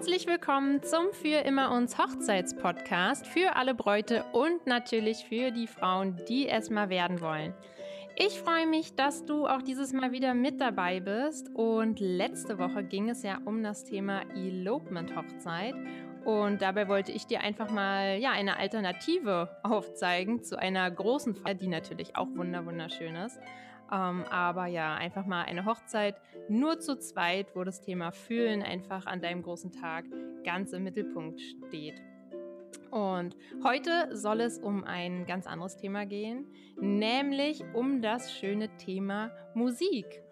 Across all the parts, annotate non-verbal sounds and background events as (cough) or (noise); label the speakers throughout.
Speaker 1: Herzlich willkommen zum Für immer uns Hochzeitspodcast für alle Bräute und natürlich für die Frauen, die es mal werden wollen. Ich freue mich, dass du auch dieses Mal wieder mit dabei bist. Und letzte Woche ging es ja um das Thema Elopement-Hochzeit. Und dabei wollte ich dir einfach mal ja, eine Alternative (laughs) aufzeigen zu einer großen Feier, die natürlich auch wunderschön ist. Ähm, aber ja, einfach mal eine Hochzeit nur zu zweit, wo das Thema Fühlen einfach an deinem großen Tag ganz im Mittelpunkt steht. Und heute soll es um ein ganz anderes Thema gehen, nämlich um das schöne Thema Musik.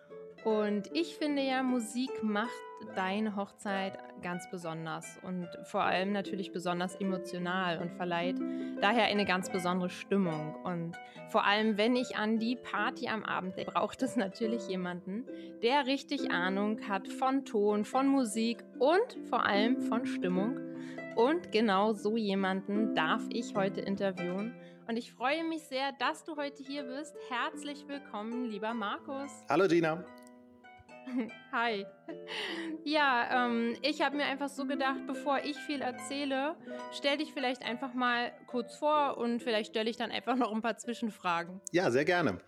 Speaker 1: Und ich finde ja, Musik macht deine Hochzeit ganz besonders und vor allem natürlich besonders emotional und verleiht daher eine ganz besondere Stimmung. Und vor allem, wenn ich an die Party am Abend denke, braucht es natürlich jemanden, der richtig Ahnung hat von Ton, von Musik und vor allem von Stimmung. Und genau so jemanden darf ich heute interviewen. Und ich freue mich sehr, dass du heute hier bist. Herzlich willkommen, lieber Markus.
Speaker 2: Hallo Gina. (laughs)
Speaker 1: Hi. Ja, ähm, ich habe mir einfach so gedacht, bevor ich viel erzähle, stell dich vielleicht einfach mal kurz vor und vielleicht stelle ich dann einfach noch ein paar Zwischenfragen.
Speaker 2: Ja, sehr gerne.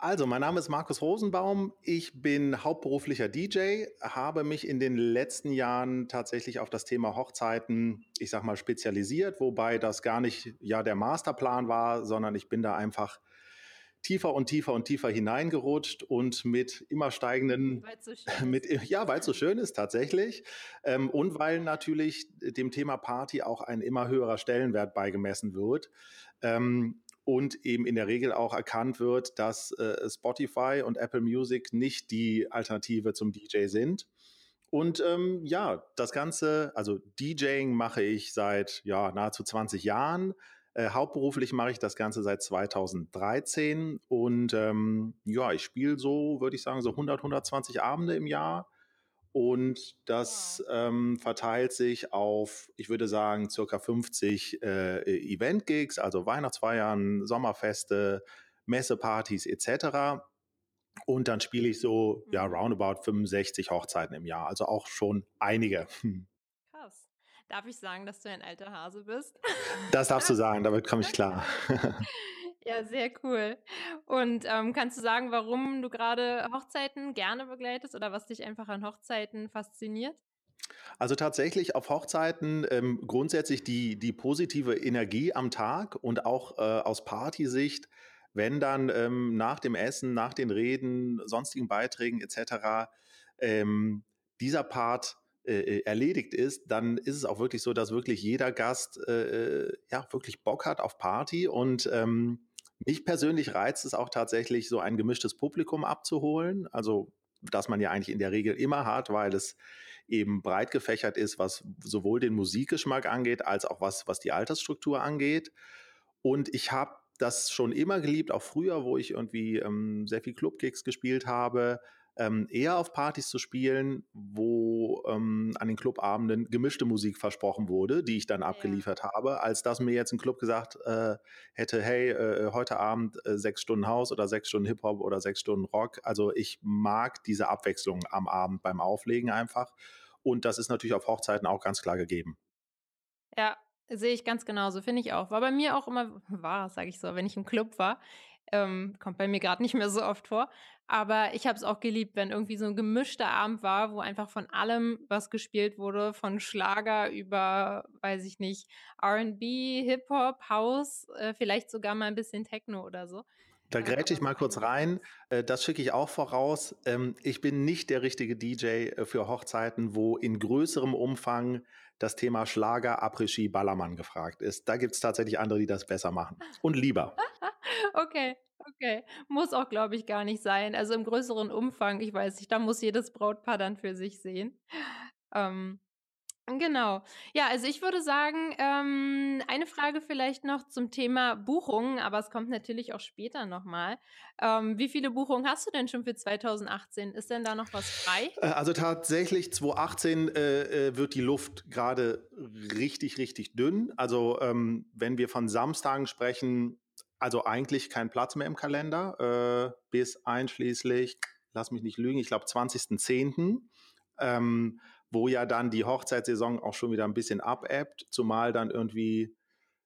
Speaker 2: Also, mein Name ist Markus Rosenbaum. Ich bin hauptberuflicher DJ, habe mich in den letzten Jahren tatsächlich auf das Thema Hochzeiten, ich sag mal, spezialisiert, wobei das gar nicht ja der Masterplan war, sondern ich bin da einfach tiefer und tiefer und tiefer hineingerutscht und mit immer steigenden, so mit, ja, weil es so schön ist tatsächlich ähm, und weil natürlich dem Thema Party auch ein immer höherer Stellenwert beigemessen wird. Ähm, und eben in der Regel auch erkannt wird, dass äh, Spotify und Apple Music nicht die Alternative zum DJ sind. Und ähm, ja, das Ganze, also DJing mache ich seit ja nahezu 20 Jahren. Äh, hauptberuflich mache ich das Ganze seit 2013 und ähm, ja, ich spiele so, würde ich sagen, so 100, 120 Abende im Jahr. Und das ähm, verteilt sich auf, ich würde sagen, circa 50 äh, Event-Gigs, also Weihnachtsfeiern, Sommerfeste, Messepartys etc. Und dann spiele ich so, ja, mhm. roundabout 65 Hochzeiten im Jahr, also auch schon einige. (laughs)
Speaker 1: Darf ich sagen, dass du ein alter Hase bist? (laughs)
Speaker 2: Das darfst du sagen, damit komme ich klar. (laughs)
Speaker 1: Ja, sehr cool. Und ähm, kannst du sagen, warum du gerade Hochzeiten gerne begleitest oder was dich einfach an Hochzeiten fasziniert?
Speaker 2: Also tatsächlich auf Hochzeiten ähm, grundsätzlich die, die positive Energie am Tag und auch äh, aus Partysicht, wenn dann ähm, nach dem Essen, nach den Reden, sonstigen Beiträgen etc. Ähm, dieser Part äh, äh, erledigt ist, dann ist es auch wirklich so, dass wirklich jeder Gast äh, äh, ja wirklich Bock hat auf Party und ähm, mich persönlich reizt es auch tatsächlich, so ein gemischtes Publikum abzuholen. Also das man ja eigentlich in der Regel immer hat, weil es eben breit gefächert ist, was sowohl den Musikgeschmack angeht, als auch was, was die Altersstruktur angeht. Und ich habe das schon immer geliebt, auch früher, wo ich irgendwie ähm, sehr viel Clubgigs gespielt habe, ähm, eher auf Partys zu spielen, wo ähm, an den Clubabenden gemischte Musik versprochen wurde, die ich dann abgeliefert ja. habe, als dass mir jetzt ein Club gesagt äh, hätte, hey, äh, heute Abend äh, sechs Stunden Haus oder sechs Stunden Hip-Hop oder sechs Stunden Rock. Also ich mag diese Abwechslung am Abend beim Auflegen einfach. Und das ist natürlich auf Hochzeiten auch ganz klar gegeben.
Speaker 1: Ja, Sehe ich ganz genauso, finde ich auch. War bei mir auch immer, (laughs) war, sage ich so, wenn ich im Club war. Ähm, kommt bei mir gerade nicht mehr so oft vor. Aber ich habe es auch geliebt, wenn irgendwie so ein gemischter Abend war, wo einfach von allem was gespielt wurde, von Schlager über, weiß ich nicht, RB, Hip-Hop, House, äh, vielleicht sogar mal ein bisschen Techno oder so.
Speaker 2: Da grätsche ich mal kurz rein. Äh, das schicke ich auch voraus. Ähm, ich bin nicht der richtige DJ äh, für Hochzeiten, wo in größerem Umfang das Thema Schlager, Après-Ski, Ballermann gefragt ist. Da gibt es tatsächlich andere, die das besser machen. Und lieber.
Speaker 1: Okay, okay. Muss auch, glaube ich, gar nicht sein. Also im größeren Umfang, ich weiß nicht, da muss jedes Brautpaar dann für sich sehen. Ähm, Genau. Ja, also ich würde sagen, ähm, eine Frage vielleicht noch zum Thema Buchungen, aber es kommt natürlich auch später nochmal. Ähm, wie viele Buchungen hast du denn schon für 2018? Ist denn da noch was frei?
Speaker 2: Äh, also tatsächlich 2018 äh, äh, wird die Luft gerade richtig, richtig dünn. Also ähm, wenn wir von Samstagen sprechen, also eigentlich kein Platz mehr im Kalender, äh, bis einschließlich, lass mich nicht lügen, ich glaube 20.10. Ähm, wo ja dann die Hochzeitssaison auch schon wieder ein bisschen abebbt, zumal dann irgendwie,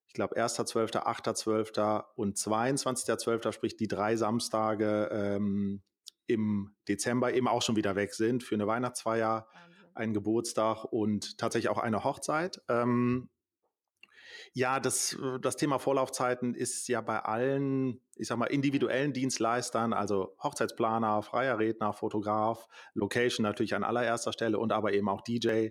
Speaker 2: ich glaube, 1.12., 8.12. und 22.12., sprich die drei Samstage ähm, im Dezember eben auch schon wieder weg sind für eine Weihnachtsfeier, Wahnsinn. einen Geburtstag und tatsächlich auch eine Hochzeit. Ähm, ja, das, äh, das Thema Vorlaufzeiten ist ja bei allen, ich sag mal, individuellen Dienstleistern, also Hochzeitsplaner, freier Redner, Fotograf, Location natürlich an allererster Stelle und aber eben auch DJ. Ja.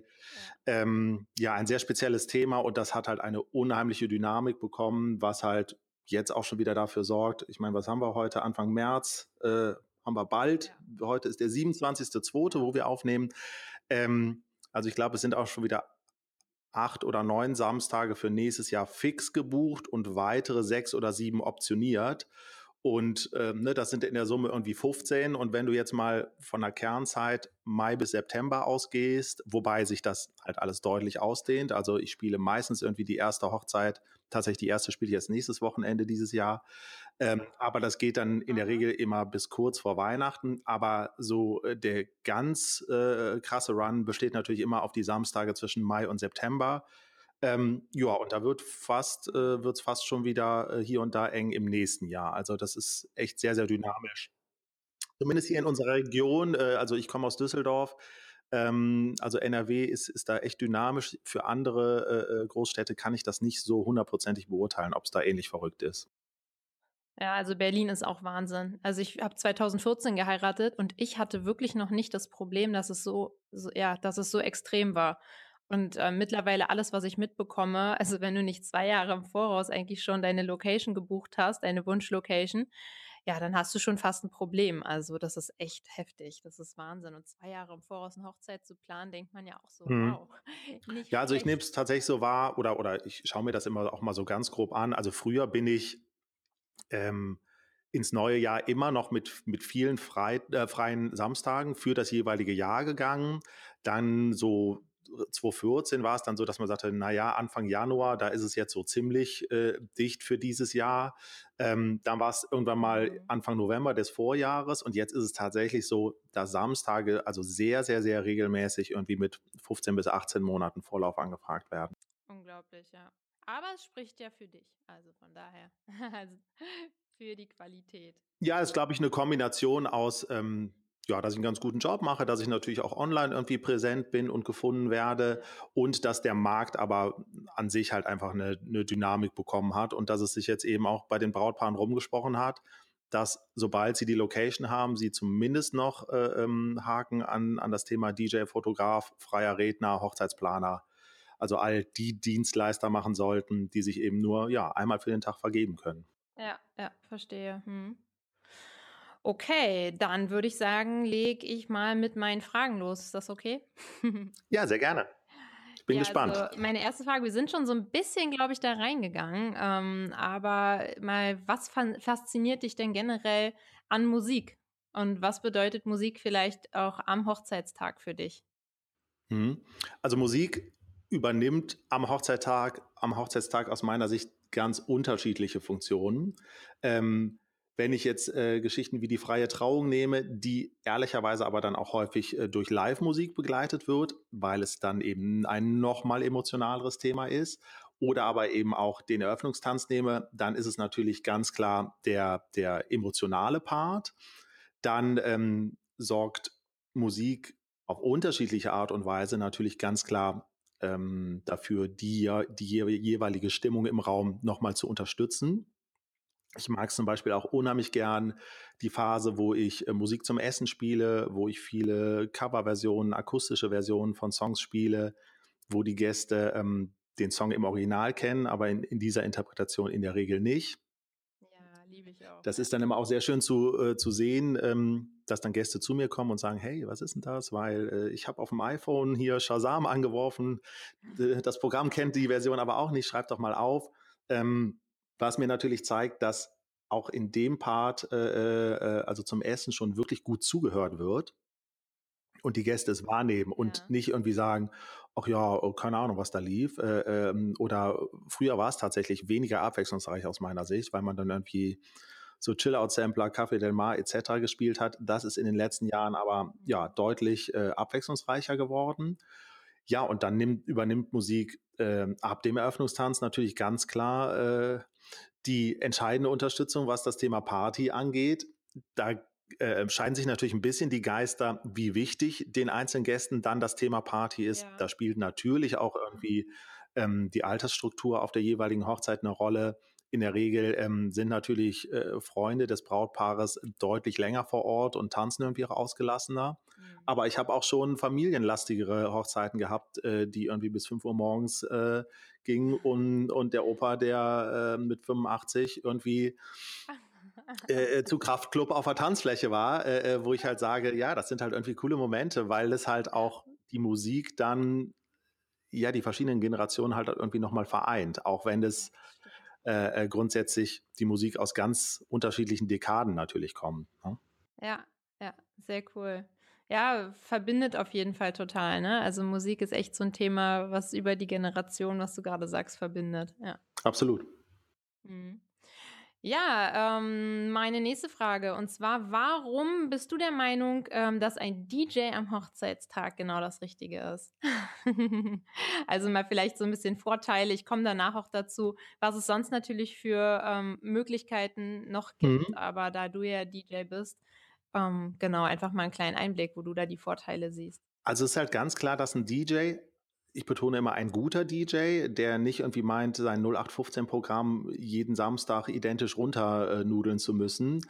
Speaker 2: Ähm, ja, ein sehr spezielles Thema und das hat halt eine unheimliche Dynamik bekommen, was halt jetzt auch schon wieder dafür sorgt. Ich meine, was haben wir heute? Anfang März äh, haben wir bald. Ja. Heute ist der 27.2., wo wir aufnehmen. Ähm, also ich glaube, es sind auch schon wieder acht oder neun Samstage für nächstes Jahr fix gebucht und weitere sechs oder sieben optioniert. Und ähm, ne, das sind in der Summe irgendwie 15. Und wenn du jetzt mal von der Kernzeit Mai bis September ausgehst, wobei sich das halt alles deutlich ausdehnt. Also ich spiele meistens irgendwie die erste Hochzeit, tatsächlich die erste spiele ich jetzt nächstes Wochenende dieses Jahr. Ähm, aber das geht dann in der Regel immer bis kurz vor Weihnachten. Aber so äh, der ganz äh, krasse Run besteht natürlich immer auf die Samstage zwischen Mai und September. Ähm, ja, und da wird fast, äh, wird es fast schon wieder äh, hier und da eng im nächsten Jahr. Also das ist echt sehr, sehr dynamisch. Zumindest hier in unserer Region, äh, also ich komme aus Düsseldorf, ähm, also NRW ist, ist da echt dynamisch. Für andere äh, äh, Großstädte kann ich das nicht so hundertprozentig beurteilen, ob es da ähnlich verrückt ist.
Speaker 1: Ja, also Berlin ist auch Wahnsinn. Also ich habe 2014 geheiratet und ich hatte wirklich noch nicht das Problem, dass es so, so ja, dass es so extrem war. Und äh, mittlerweile alles, was ich mitbekomme, also wenn du nicht zwei Jahre im Voraus eigentlich schon deine Location gebucht hast, deine Wunschlocation, ja, dann hast du schon fast ein Problem. Also das ist echt heftig. Das ist Wahnsinn. Und zwei Jahre im Voraus eine Hochzeit zu planen, denkt man ja auch so, mhm. wow. (laughs)
Speaker 2: ja, also ich nehme es tatsächlich so wahr oder, oder ich schaue mir das immer auch mal so ganz grob an. Also früher bin ich ähm, ins neue Jahr immer noch mit, mit vielen frei, äh, freien Samstagen für das jeweilige Jahr gegangen. Dann so 2014 war es dann so, dass man sagte, naja, Anfang Januar, da ist es jetzt so ziemlich äh, dicht für dieses Jahr. Ähm, dann war es irgendwann mal mhm. Anfang November des Vorjahres und jetzt ist es tatsächlich so, dass Samstage also sehr, sehr, sehr regelmäßig irgendwie mit 15 bis 18 Monaten Vorlauf angefragt werden.
Speaker 1: Unglaublich, ja. Aber es spricht ja für dich, also von daher, also für die Qualität.
Speaker 2: Ja, ist, glaube ich, eine Kombination aus ähm, ja, dass ich einen ganz guten Job mache, dass ich natürlich auch online irgendwie präsent bin und gefunden werde und dass der Markt aber an sich halt einfach eine, eine Dynamik bekommen hat und dass es sich jetzt eben auch bei den Brautpaaren rumgesprochen hat, dass sobald sie die Location haben, sie zumindest noch äh, ähm, Haken an, an das Thema DJ, Fotograf, freier Redner, Hochzeitsplaner, also all die Dienstleister machen sollten, die sich eben nur ja einmal für den Tag vergeben können.
Speaker 1: Ja, ja, verstehe. Hm. Okay, dann würde ich sagen, lege ich mal mit meinen Fragen los. Ist das okay? (laughs)
Speaker 2: ja, sehr gerne. Ich bin ja, gespannt.
Speaker 1: Also meine erste Frage, wir sind schon so ein bisschen, glaube ich, da reingegangen. Ähm, aber mal, was fasziniert dich denn generell an Musik? Und was bedeutet Musik vielleicht auch am Hochzeitstag für dich?
Speaker 2: Mhm. Also Musik übernimmt am Hochzeitstag, am Hochzeitstag aus meiner Sicht ganz unterschiedliche Funktionen. Ähm, wenn ich jetzt äh, Geschichten wie die freie Trauung nehme, die ehrlicherweise aber dann auch häufig äh, durch Live-Musik begleitet wird, weil es dann eben ein nochmal emotionaleres Thema ist, oder aber eben auch den Eröffnungstanz nehme, dann ist es natürlich ganz klar der, der emotionale Part. Dann ähm, sorgt Musik auf unterschiedliche Art und Weise natürlich ganz klar ähm, dafür, die, die jeweilige Stimmung im Raum nochmal zu unterstützen. Ich mag zum Beispiel auch unheimlich gern die Phase, wo ich äh, Musik zum Essen spiele, wo ich viele Coverversionen, akustische Versionen von Songs spiele, wo die Gäste ähm, den Song im Original kennen, aber in, in, dieser Interpretation in der Regel nicht.
Speaker 1: Ja, liebe ich auch.
Speaker 2: Das ist dann immer auch sehr schön zu, äh, zu sehen, ähm, dass dann Gäste zu mir kommen und sagen, hey, was ist denn das? Weil äh, ich habe auf dem iPhone hier Shazam angeworfen, das Programm kennt die Version aber auch nicht, schreibt doch mal auf. Ähm, was mir natürlich zeigt, dass auch in dem Part, äh, äh, also zum Essen, schon wirklich gut zugehört wird und die Gäste es wahrnehmen und ja. nicht irgendwie sagen, ach ja, oh, keine Ahnung, was da lief. Äh, ähm, oder früher war es tatsächlich weniger abwechslungsreich aus meiner Sicht, weil man dann irgendwie so Chill-Out-Sampler, Café Del Mar etc. gespielt hat. Das ist in den letzten Jahren aber ja deutlich äh, abwechslungsreicher geworden. Ja, und dann nimmt, übernimmt Musik äh, ab dem Eröffnungstanz natürlich ganz klar äh, die entscheidende Unterstützung, was das Thema Party angeht. Da äh, scheiden sich natürlich ein bisschen die Geister, wie wichtig den einzelnen Gästen dann das Thema Party ist. Ja. Da spielt natürlich auch irgendwie ähm, die Altersstruktur auf der jeweiligen Hochzeit eine Rolle. In der Regel ähm, sind natürlich äh, Freunde des Brautpaares deutlich länger vor Ort und tanzen irgendwie auch ausgelassener. Mhm. Aber ich habe auch schon familienlastigere Hochzeiten gehabt, äh, die irgendwie bis 5 Uhr morgens äh, gingen und, und der Opa, der äh, mit 85 irgendwie (laughs) äh, äh, zu Kraftclub auf der Tanzfläche war, äh, äh, wo ich halt sage, ja, das sind halt irgendwie coole Momente, weil es halt auch die Musik dann ja die verschiedenen Generationen halt irgendwie nochmal vereint, auch wenn es äh, äh, grundsätzlich die Musik aus ganz unterschiedlichen Dekaden natürlich kommt.
Speaker 1: Ne? Ja, ja, sehr cool. Ja, verbindet auf jeden Fall total. Ne? Also Musik ist echt so ein Thema, was über die Generation, was du gerade sagst, verbindet. Ja.
Speaker 2: Absolut.
Speaker 1: Mhm. Ja, ähm, meine nächste Frage. Und zwar, warum bist du der Meinung, ähm, dass ein DJ am Hochzeitstag genau das Richtige ist? (laughs) also mal vielleicht so ein bisschen Vorteile. Ich komme danach auch dazu, was es sonst natürlich für ähm, Möglichkeiten noch gibt. Mhm. Aber da du ja DJ bist, ähm, genau, einfach mal einen kleinen Einblick, wo du da die Vorteile siehst.
Speaker 2: Also es ist halt ganz klar, dass ein DJ ich betone immer ein guter DJ, der nicht irgendwie meint, sein 0815-Programm jeden Samstag identisch runternudeln zu müssen.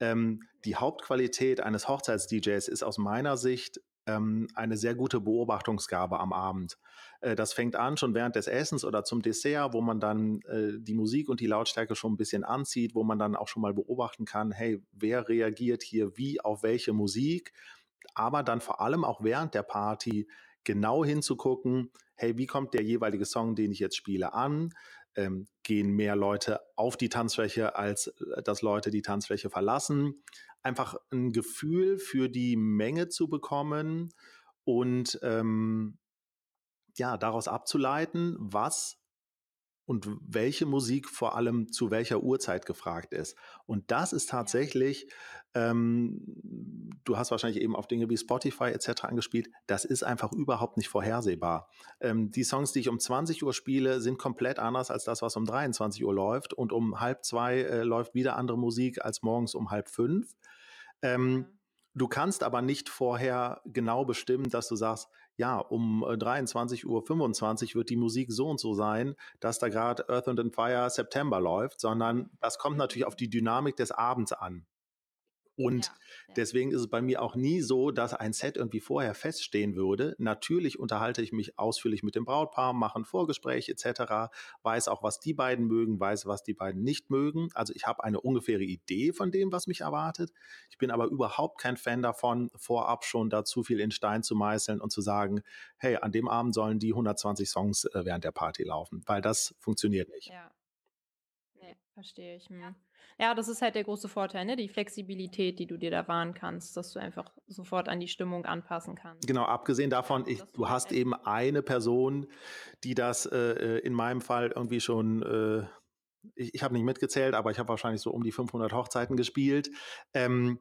Speaker 2: Ähm, die Hauptqualität eines Hochzeits-DJs ist aus meiner Sicht ähm, eine sehr gute Beobachtungsgabe am Abend. Äh, das fängt an schon während des Essens oder zum Dessert, wo man dann äh, die Musik und die Lautstärke schon ein bisschen anzieht, wo man dann auch schon mal beobachten kann, hey, wer reagiert hier wie auf welche Musik? Aber dann vor allem auch während der Party genau hinzugucken, hey, wie kommt der jeweilige Song, den ich jetzt spiele, an? Ähm, gehen mehr Leute auf die Tanzfläche, als äh, dass Leute die Tanzfläche verlassen? Einfach ein Gefühl für die Menge zu bekommen und ähm, ja, daraus abzuleiten, was und welche Musik vor allem zu welcher Uhrzeit gefragt ist. Und das ist tatsächlich, ähm, du hast wahrscheinlich eben auf Dinge wie Spotify etc. angespielt, das ist einfach überhaupt nicht vorhersehbar. Ähm, die Songs, die ich um 20 Uhr spiele, sind komplett anders als das, was um 23 Uhr läuft. Und um halb zwei äh, läuft wieder andere Musik als morgens um halb fünf. Ähm, ja. Du kannst aber nicht vorher genau bestimmen, dass du sagst, ja, um 23.25 äh, Uhr wird die Musik so und so sein, dass da gerade Earth and Fire September läuft, sondern das kommt natürlich auf die Dynamik des Abends an. Und ja, deswegen ist es bei mir auch nie so, dass ein Set irgendwie vorher feststehen würde. Natürlich unterhalte ich mich ausführlich mit dem Brautpaar, mache ein Vorgespräch etc., weiß auch, was die beiden mögen, weiß, was die beiden nicht mögen. Also ich habe eine ungefähre Idee von dem, was mich erwartet. Ich bin aber überhaupt kein Fan davon, vorab schon da zu viel in Stein zu meißeln und zu sagen, hey, an dem Abend sollen die 120 Songs äh, während der Party laufen, weil das funktioniert nicht.
Speaker 1: Ja. Nee, verstehe ich. Hm. Ja, das ist halt der große Vorteil, ne? Die Flexibilität, die du dir da wahren kannst, dass du einfach sofort an die Stimmung anpassen kannst.
Speaker 2: Genau, abgesehen davon, ich, du hast eben eine Person, die das äh, äh, in meinem Fall irgendwie schon, äh, ich, ich habe nicht mitgezählt, aber ich habe wahrscheinlich so um die 500 Hochzeiten gespielt. Ähm,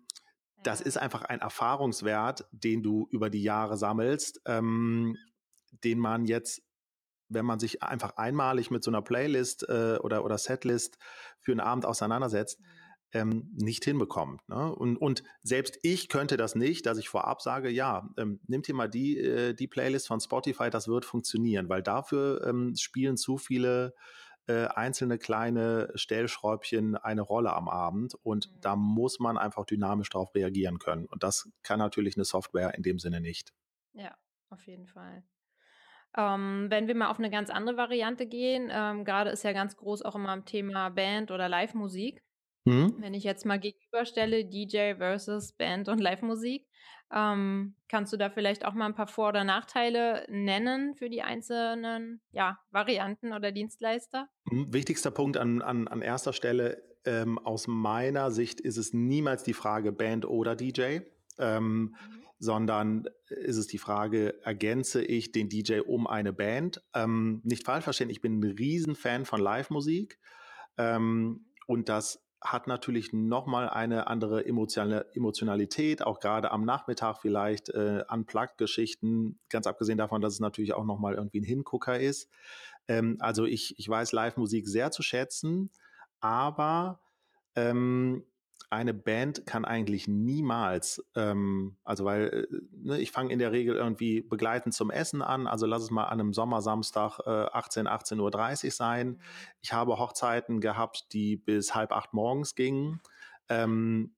Speaker 2: ja. Das ist einfach ein Erfahrungswert, den du über die Jahre sammelst, ähm, den man jetzt wenn man sich einfach einmalig mit so einer Playlist äh, oder, oder Setlist für einen Abend auseinandersetzt, mhm. ähm, nicht hinbekommt. Ne? Und, und selbst ich könnte das nicht, dass ich vorab sage, ja, ähm, nimm dir mal die, äh, die Playlist von Spotify, das wird funktionieren, weil dafür ähm, spielen zu viele äh, einzelne kleine Stellschräubchen eine Rolle am Abend und mhm. da muss man einfach dynamisch darauf reagieren können. Und das kann natürlich eine Software in dem Sinne nicht.
Speaker 1: Ja, auf jeden Fall. Ähm, wenn wir mal auf eine ganz andere Variante gehen, ähm, grade ist ja ganz groß auch immer am Thema Band oder Livemusik. Mhm. Wenn ich jetzt mal gegenüberstelle, DJ versus Band und Livemusik, ähm, kannst du da vielleicht auch mal ein paar Vor oder Nachteile nennen für die einzelnen, ja, Varianten oder Dienstleister?
Speaker 2: Mhm, wichtigster Punkt an an an erster Stelle, ähm, aus meiner Sicht ist es niemals die Frage Band oder DJ. Ähm, Mhm sondern ist es die Frage, ergänze ich den DJ um eine Band? Ähm, nicht falsch verstehen, ich bin ein Riesenfan von Live-Musik ähm, und das hat natürlich nochmal eine andere Emotionalität, auch gerade am Nachmittag vielleicht äh, Unplugged-Geschichten, ganz abgesehen davon, dass es natürlich auch nochmal irgendwie ein Hingucker ist. Ähm, also ich, ich weiß Live-Musik sehr zu schätzen, aber ähm, eine Band kann eigentlich niemals, ähm, also weil äh, ne, ich fange in der Regel irgendwie begleitend zum Essen an, also lass es mal an einem Sommersamstag äh, 18, 18.30 Uhr sein. Mhm. Ich habe Hochzeiten gehabt, die bis halb acht morgens gingen. Ähm,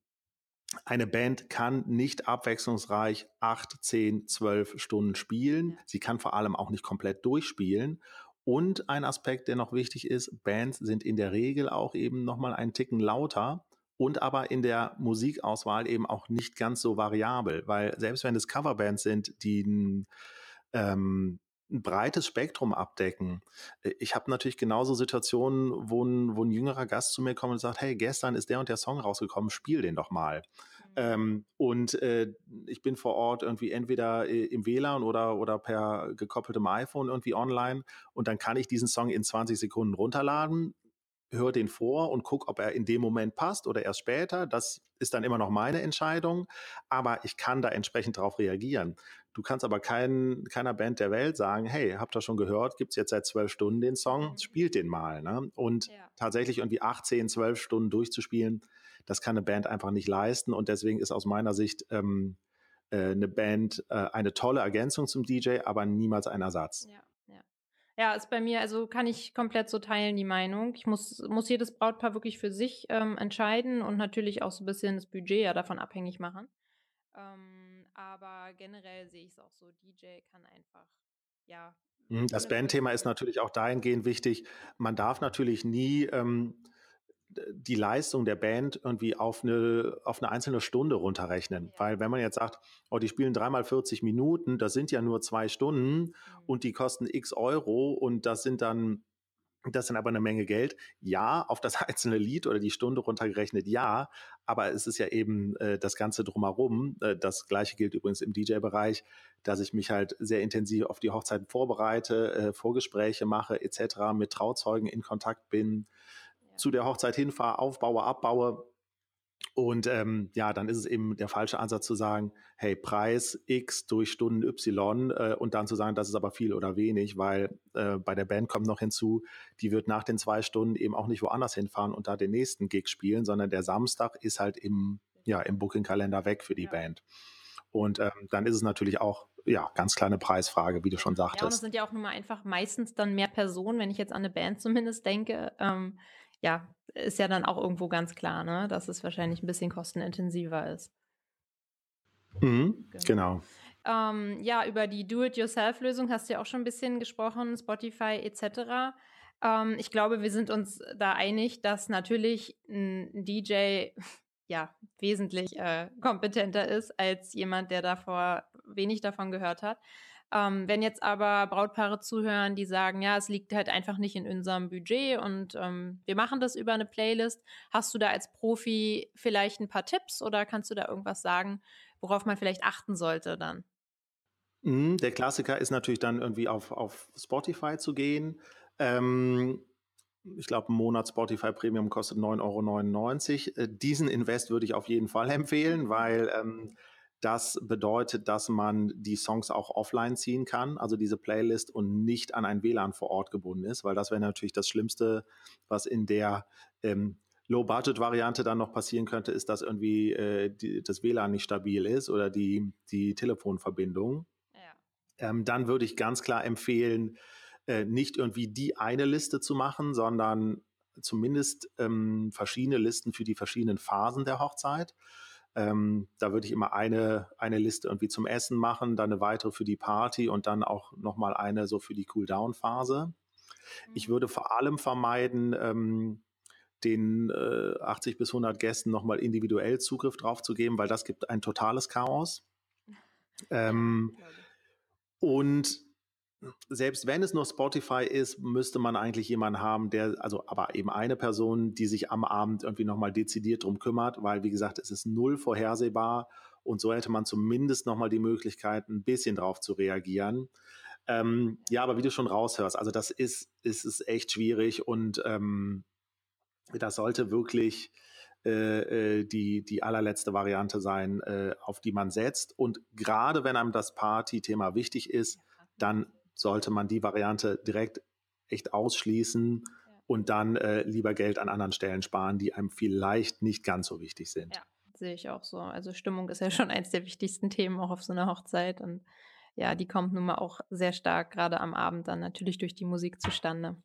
Speaker 2: eine Band kann nicht abwechslungsreich acht, zehn, zwölf Stunden spielen. Sie kann vor allem auch nicht komplett durchspielen. Und ein Aspekt, der noch wichtig ist, Bands sind in der Regel auch eben nochmal einen Ticken lauter und aber in der Musikauswahl eben auch nicht ganz so variabel, weil selbst wenn es Coverbands sind, die ein, ähm, ein breites Spektrum abdecken. Äh, ich habe natürlich genauso Situationen, wo ein, wo ein jüngerer Gast zu mir kommt und sagt, hey, gestern ist der und der Song rausgekommen, spiel den doch mal. Mhm. Ähm, und äh, ich bin vor Ort irgendwie entweder äh, im WLAN oder, oder per gekoppeltem iPhone irgendwie online und dann kann ich diesen Song in 20 Sekunden runterladen, höre den vor und gucke, ob er in dem Moment passt oder erst später. Das ist dann immer noch meine Entscheidung, aber ich kann da entsprechend darauf reagieren. Du kannst aber kein, keiner Band der Welt sagen, hey, habt ihr schon gehört, gibt es jetzt seit zwölf Stunden den Song, mhm. spielt den mal. Ne? Und ja. tatsächlich irgendwie 18, zwölf Stunden durchzuspielen, das kann eine Band einfach nicht leisten und deswegen ist aus meiner Sicht ähm, äh, eine Band äh, eine tolle Ergänzung zum DJ, aber niemals ein Ersatz.
Speaker 1: Ja. Ja, ist bei mir, also kann ich komplett so teilen, die Meinung. Ich muss, muss jedes Brautpaar wirklich für sich ähm, entscheiden und natürlich auch so ein bisschen das Budget ja davon abhängig machen. Ähm, aber generell sehe ich es auch so, DJ kann einfach, ja.
Speaker 2: Mhm, das Bandthema ist natürlich auch dahingehend wichtig. Man darf natürlich nie ähm, die Leistung der Band irgendwie auf eine, auf eine einzelne Stunde runterrechnen. Ja. Weil wenn man jetzt sagt, oh, die spielen dreimal 40 Minuten, das sind ja nur zwei Stunden mhm. und die kosten x Euro und das sind dann das sind aber eine Menge Geld. Ja, auf das (laughs) einzelne Lied oder die Stunde runtergerechnet, ja. Aber es ist ja eben äh, das Ganze drumherum. Äh, das gleiche gilt übrigens im DJ-Bereich, dass ich mich halt sehr intensiv auf die Hochzeiten vorbereite, äh, Vorgespräche mache etc., mit Trauzeugen in Kontakt bin, zu der Hochzeit hinfahre, aufbaue, abbaue. Und ähm, ja, dann ist es eben der falsche Ansatz zu sagen, hey, Preis X durch Stunden Y äh, und dann zu sagen, das ist aber viel oder wenig, weil äh, bei der Band kommt noch hinzu, die wird nach den zwei Stunden eben auch nicht woanders hinfahren und da den nächsten Gig spielen, sondern der Samstag ist halt im, ja, im Booking-Kalender weg für die ja. Band. Und ähm, dann ist es natürlich auch ja, ganz kleine Preisfrage, wie du schon sagtest. Ja, und
Speaker 1: es sind ja auch nun mal einfach meistens dann mehr Personen, wenn ich jetzt an eine Band zumindest denke. Ähm, ja, ist ja dann auch irgendwo ganz klar, ne, dass es wahrscheinlich ein bisschen kostenintensiver ist.
Speaker 2: Mhm, genau. genau.
Speaker 1: Ähm, ja, über die Do-it-yourself-Lösung hast du ja auch schon ein bisschen gesprochen, Spotify etc. Ähm, ich glaube, wir sind uns da einig, dass natürlich ein DJ ja wesentlich äh, kompetenter ist als jemand, der davor wenig davon gehört hat. Ähm, wenn jetzt aber Brautpaare zuhören, die sagen, ja, es liegt halt einfach nicht in unserem Budget und ähm, wir machen das über eine Playlist, hast du da als Profi vielleicht ein paar Tipps oder kannst du da irgendwas sagen, worauf man vielleicht achten sollte dann?
Speaker 2: Mhm, der Klassiker ist natürlich dann irgendwie auf, auf Spotify zu gehen. Ähm, ich glaube, ein Monat Spotify Premium kostet 9,99 Euro. Äh, diesen Invest würde ich auf jeden Fall (laughs) empfehlen, weil ähm, das bedeutet, dass man die Songs auch offline ziehen kann, also diese Playlist und nicht an ein WLAN vor Ort gebunden ist, weil das wäre natürlich das Schlimmste, was in der ähm, Low-Budget-Variante dann noch passieren könnte, ist, dass irgendwie äh, die, das WLAN nicht stabil ist oder die, die Telefonverbindung. Ja. Ähm, dann würde ich ganz klar empfehlen, äh, nicht irgendwie die eine Liste zu machen, sondern zumindest ähm, verschiedene Listen für die verschiedenen Phasen der Hochzeit. Ähm, da würde ich immer eine, eine Liste irgendwie zum Essen machen, dann eine weitere für die Party und dann auch nochmal eine so für die Cool-Down-Phase. Mhm. Ich würde vor allem vermeiden, ähm, den äh, 80 bis 100 Gästen nochmal individuell Zugriff drauf zu geben, weil das gibt ein totales Chaos. (laughs) Ähm, und selbst wenn es nur Spotify ist, müsste man eigentlich jemanden haben, der, also aber eben eine Person, die sich am Abend irgendwie nochmal dezidiert drum kümmert, weil wie gesagt, es ist null vorhersehbar und so hätte man zumindest nochmal die Möglichkeit, ein bisschen drauf zu reagieren. Ähm, ja, aber wie du schon raushörst, also das ist, ist, ist echt schwierig und ähm, das sollte wirklich äh, äh, die, die allerletzte Variante sein, äh, auf die man setzt. Und gerade wenn einem das Party-Thema wichtig ist, dann sollte man die Variante direkt echt ausschließen und dann äh, lieber Geld an anderen Stellen sparen, die einem vielleicht nicht ganz so wichtig sind.
Speaker 1: Ja, sehe ich auch so. Also Stimmung ist ja schon eins der wichtigsten Themen auch auf so einer Hochzeit und ja, die kommt nun mal auch sehr stark gerade am Abend dann natürlich durch die Musik zustande.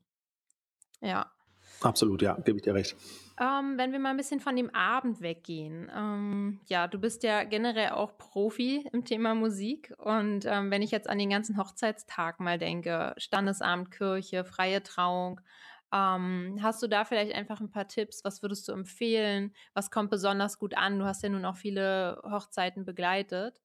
Speaker 1: Ja.
Speaker 2: Absolut, ja, gebe ich dir recht.
Speaker 1: Ähm, wenn wir mal ein bisschen von dem Abend weggehen. Ähm, ja, du bist ja generell auch Profi im Thema Musik. Und ähm, wenn ich jetzt an den ganzen Hochzeitstag mal denke, Standesamt, Kirche, freie Trauung, ähm, hast du da vielleicht einfach ein paar Tipps? Was würdest du empfehlen? Was kommt besonders gut an? Du hast ja nun auch viele Hochzeiten begleitet.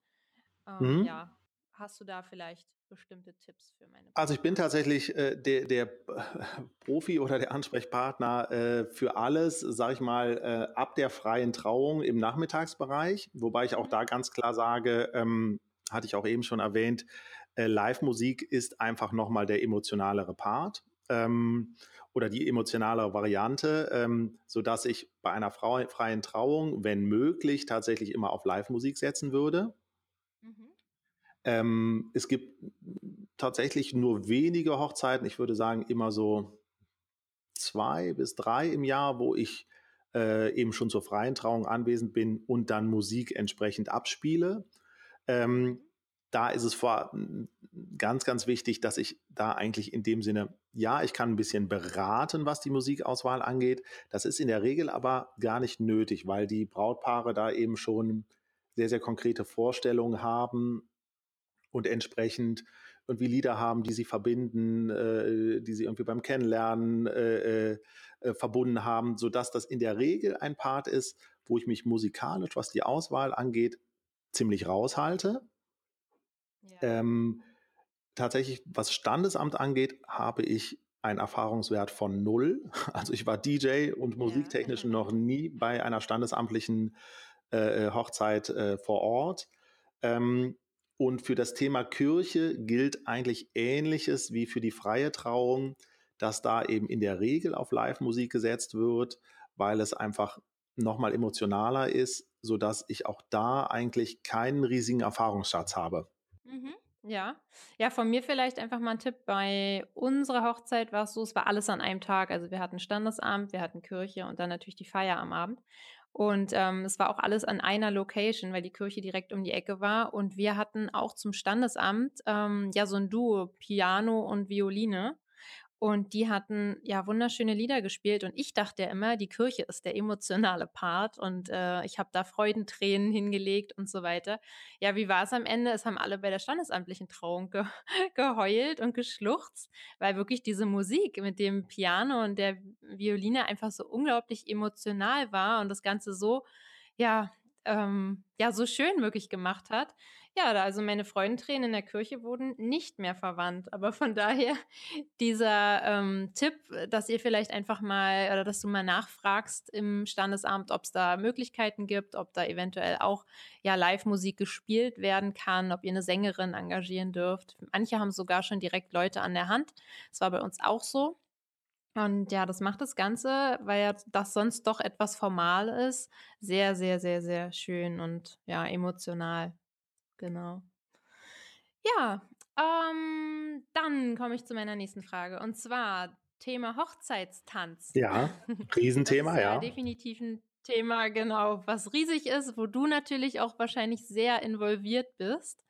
Speaker 1: Ähm, mhm. Ja, hast du da vielleicht bestimmte Tipps für meine?
Speaker 2: Also ich bin tatsächlich äh, der, der (laughs) Profi oder der Ansprechpartner äh, für alles, sage ich mal, äh, ab der freien Trauung im Nachmittagsbereich, wobei ich auch mhm. da ganz klar sage, ähm, hatte ich auch eben schon erwähnt, äh, Live-Musik ist einfach nochmal der emotionalere Part. Ähm, oder die emotionalere Variante, ähm, sodass ich bei einer freien Trauung, wenn möglich, tatsächlich immer auf Live-Musik setzen würde. Ähm, es gibt tatsächlich nur wenige Hochzeiten, ich würde sagen immer so zwei bis drei im Jahr, wo ich äh, eben schon zur freien Trauung anwesend bin und dann Musik entsprechend abspiele. Ähm, da ist es vor, ganz, ganz wichtig, dass ich da eigentlich in dem Sinne, ja, ich kann ein bisschen beraten, was die Musikauswahl angeht. Das ist in der Regel aber gar nicht nötig, weil die Brautpaare da eben schon sehr, sehr konkrete Vorstellungen haben, und entsprechend irgendwie Lieder haben, die sie verbinden, äh, die sie irgendwie beim Kennenlernen äh, äh, äh, verbunden haben, sodass das in der Regel ein Part ist, wo ich mich musikalisch, was die Auswahl angeht, ziemlich raushalte. Ja. Ähm, tatsächlich, was Standesamt angeht, habe ich einen Erfahrungswert von null. (laughs) Also ich war DJ und musiktechnisch ja. noch (laughs) nie bei einer standesamtlichen äh, äh Hochzeit äh, vor Ort. Ähm, und für das Thema Kirche gilt eigentlich Ähnliches wie für die freie Trauung, dass da eben in der Regel auf Live-Musik gesetzt wird, weil es einfach nochmal emotionaler ist, sodass ich auch da eigentlich keinen riesigen Erfahrungsschatz habe.
Speaker 1: Mhm. Ja, ja, von mir vielleicht einfach mal ein Tipp. Bei unserer Hochzeit war es so, es war alles an einem Tag. Also wir hatten Standesamt, wir hatten Kirche und dann natürlich die Feier am Abend. Und ähm, es war auch alles an einer Location, weil die Kirche direkt um die Ecke war. Und wir hatten auch zum Standesamt ähm, ja so ein Duo, Piano und Violine. Und die hatten ja wunderschöne Lieder gespielt. Und ich dachte ja immer, die Kirche ist der emotionale Part. Und äh, ich habe da Freudentränen hingelegt und so weiter. Ja, wie war es am Ende? Es haben alle bei der standesamtlichen Trauung ge (laughs) geheult und geschluchzt, weil wirklich diese Musik mit dem Piano und der Violine einfach so unglaublich emotional war und das Ganze so, ja, ähm, ja, so schön möglich gemacht hat. Ja, also meine Freudentränen in der Kirche wurden nicht mehr verwandt. Aber von (laughs) daher dieser ähm, Tipp, dass ihr vielleicht einfach mal oder dass du mal nachfragst im Standesamt, ob es da Möglichkeiten gibt, ob da eventuell auch ja Live-Musik gespielt werden kann, ob ihr eine Sängerin engagieren dürft. Manche haben sogar schon direkt Leute an der Hand. Das war bei uns auch so. Und ja, das macht das Ganze, weil ja das sonst doch etwas formal ist, sehr, sehr, sehr, sehr schön und ja, emotional. Genau. Ja, ähm, dann komme ich zu meiner nächsten Frage. Und zwar Thema Hochzeitstanz.
Speaker 2: Ja, (laughs) Riesenthema,
Speaker 1: ja. Definitiv ein Thema, genau, was riesig ist, wo du natürlich auch wahrscheinlich sehr involviert bist.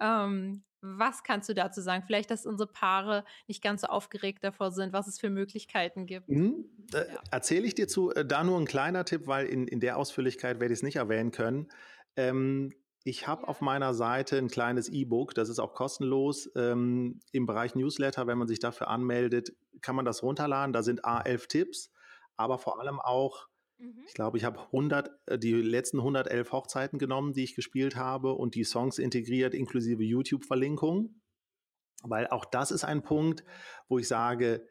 Speaker 1: Ähm, was kannst du dazu sagen? Vielleicht, dass unsere Paare nicht ganz so aufgeregt davor sind, was es für Möglichkeiten gibt.
Speaker 2: Mhm. Äh, ja. Erzähle ich dir zu, äh, da nur ein kleiner Tipp, weil in, in der Ausführlichkeit werde ich es nicht erwähnen können. Ähm, ich habe ja. auf meiner Seite ein kleines E-Book, das ist auch kostenlos. Ähm, Im Bereich Newsletter, wenn man sich dafür anmeldet, kann man das runterladen. Da sind A11 Tipps, aber vor allem auch, mhm. ich glaube, ich habe 100, äh, die letzten 111 Hochzeiten genommen, die ich gespielt habe und die Songs integriert, inklusive YouTube-Verlinkung. Weil auch das ist ein Punkt, wo ich sage,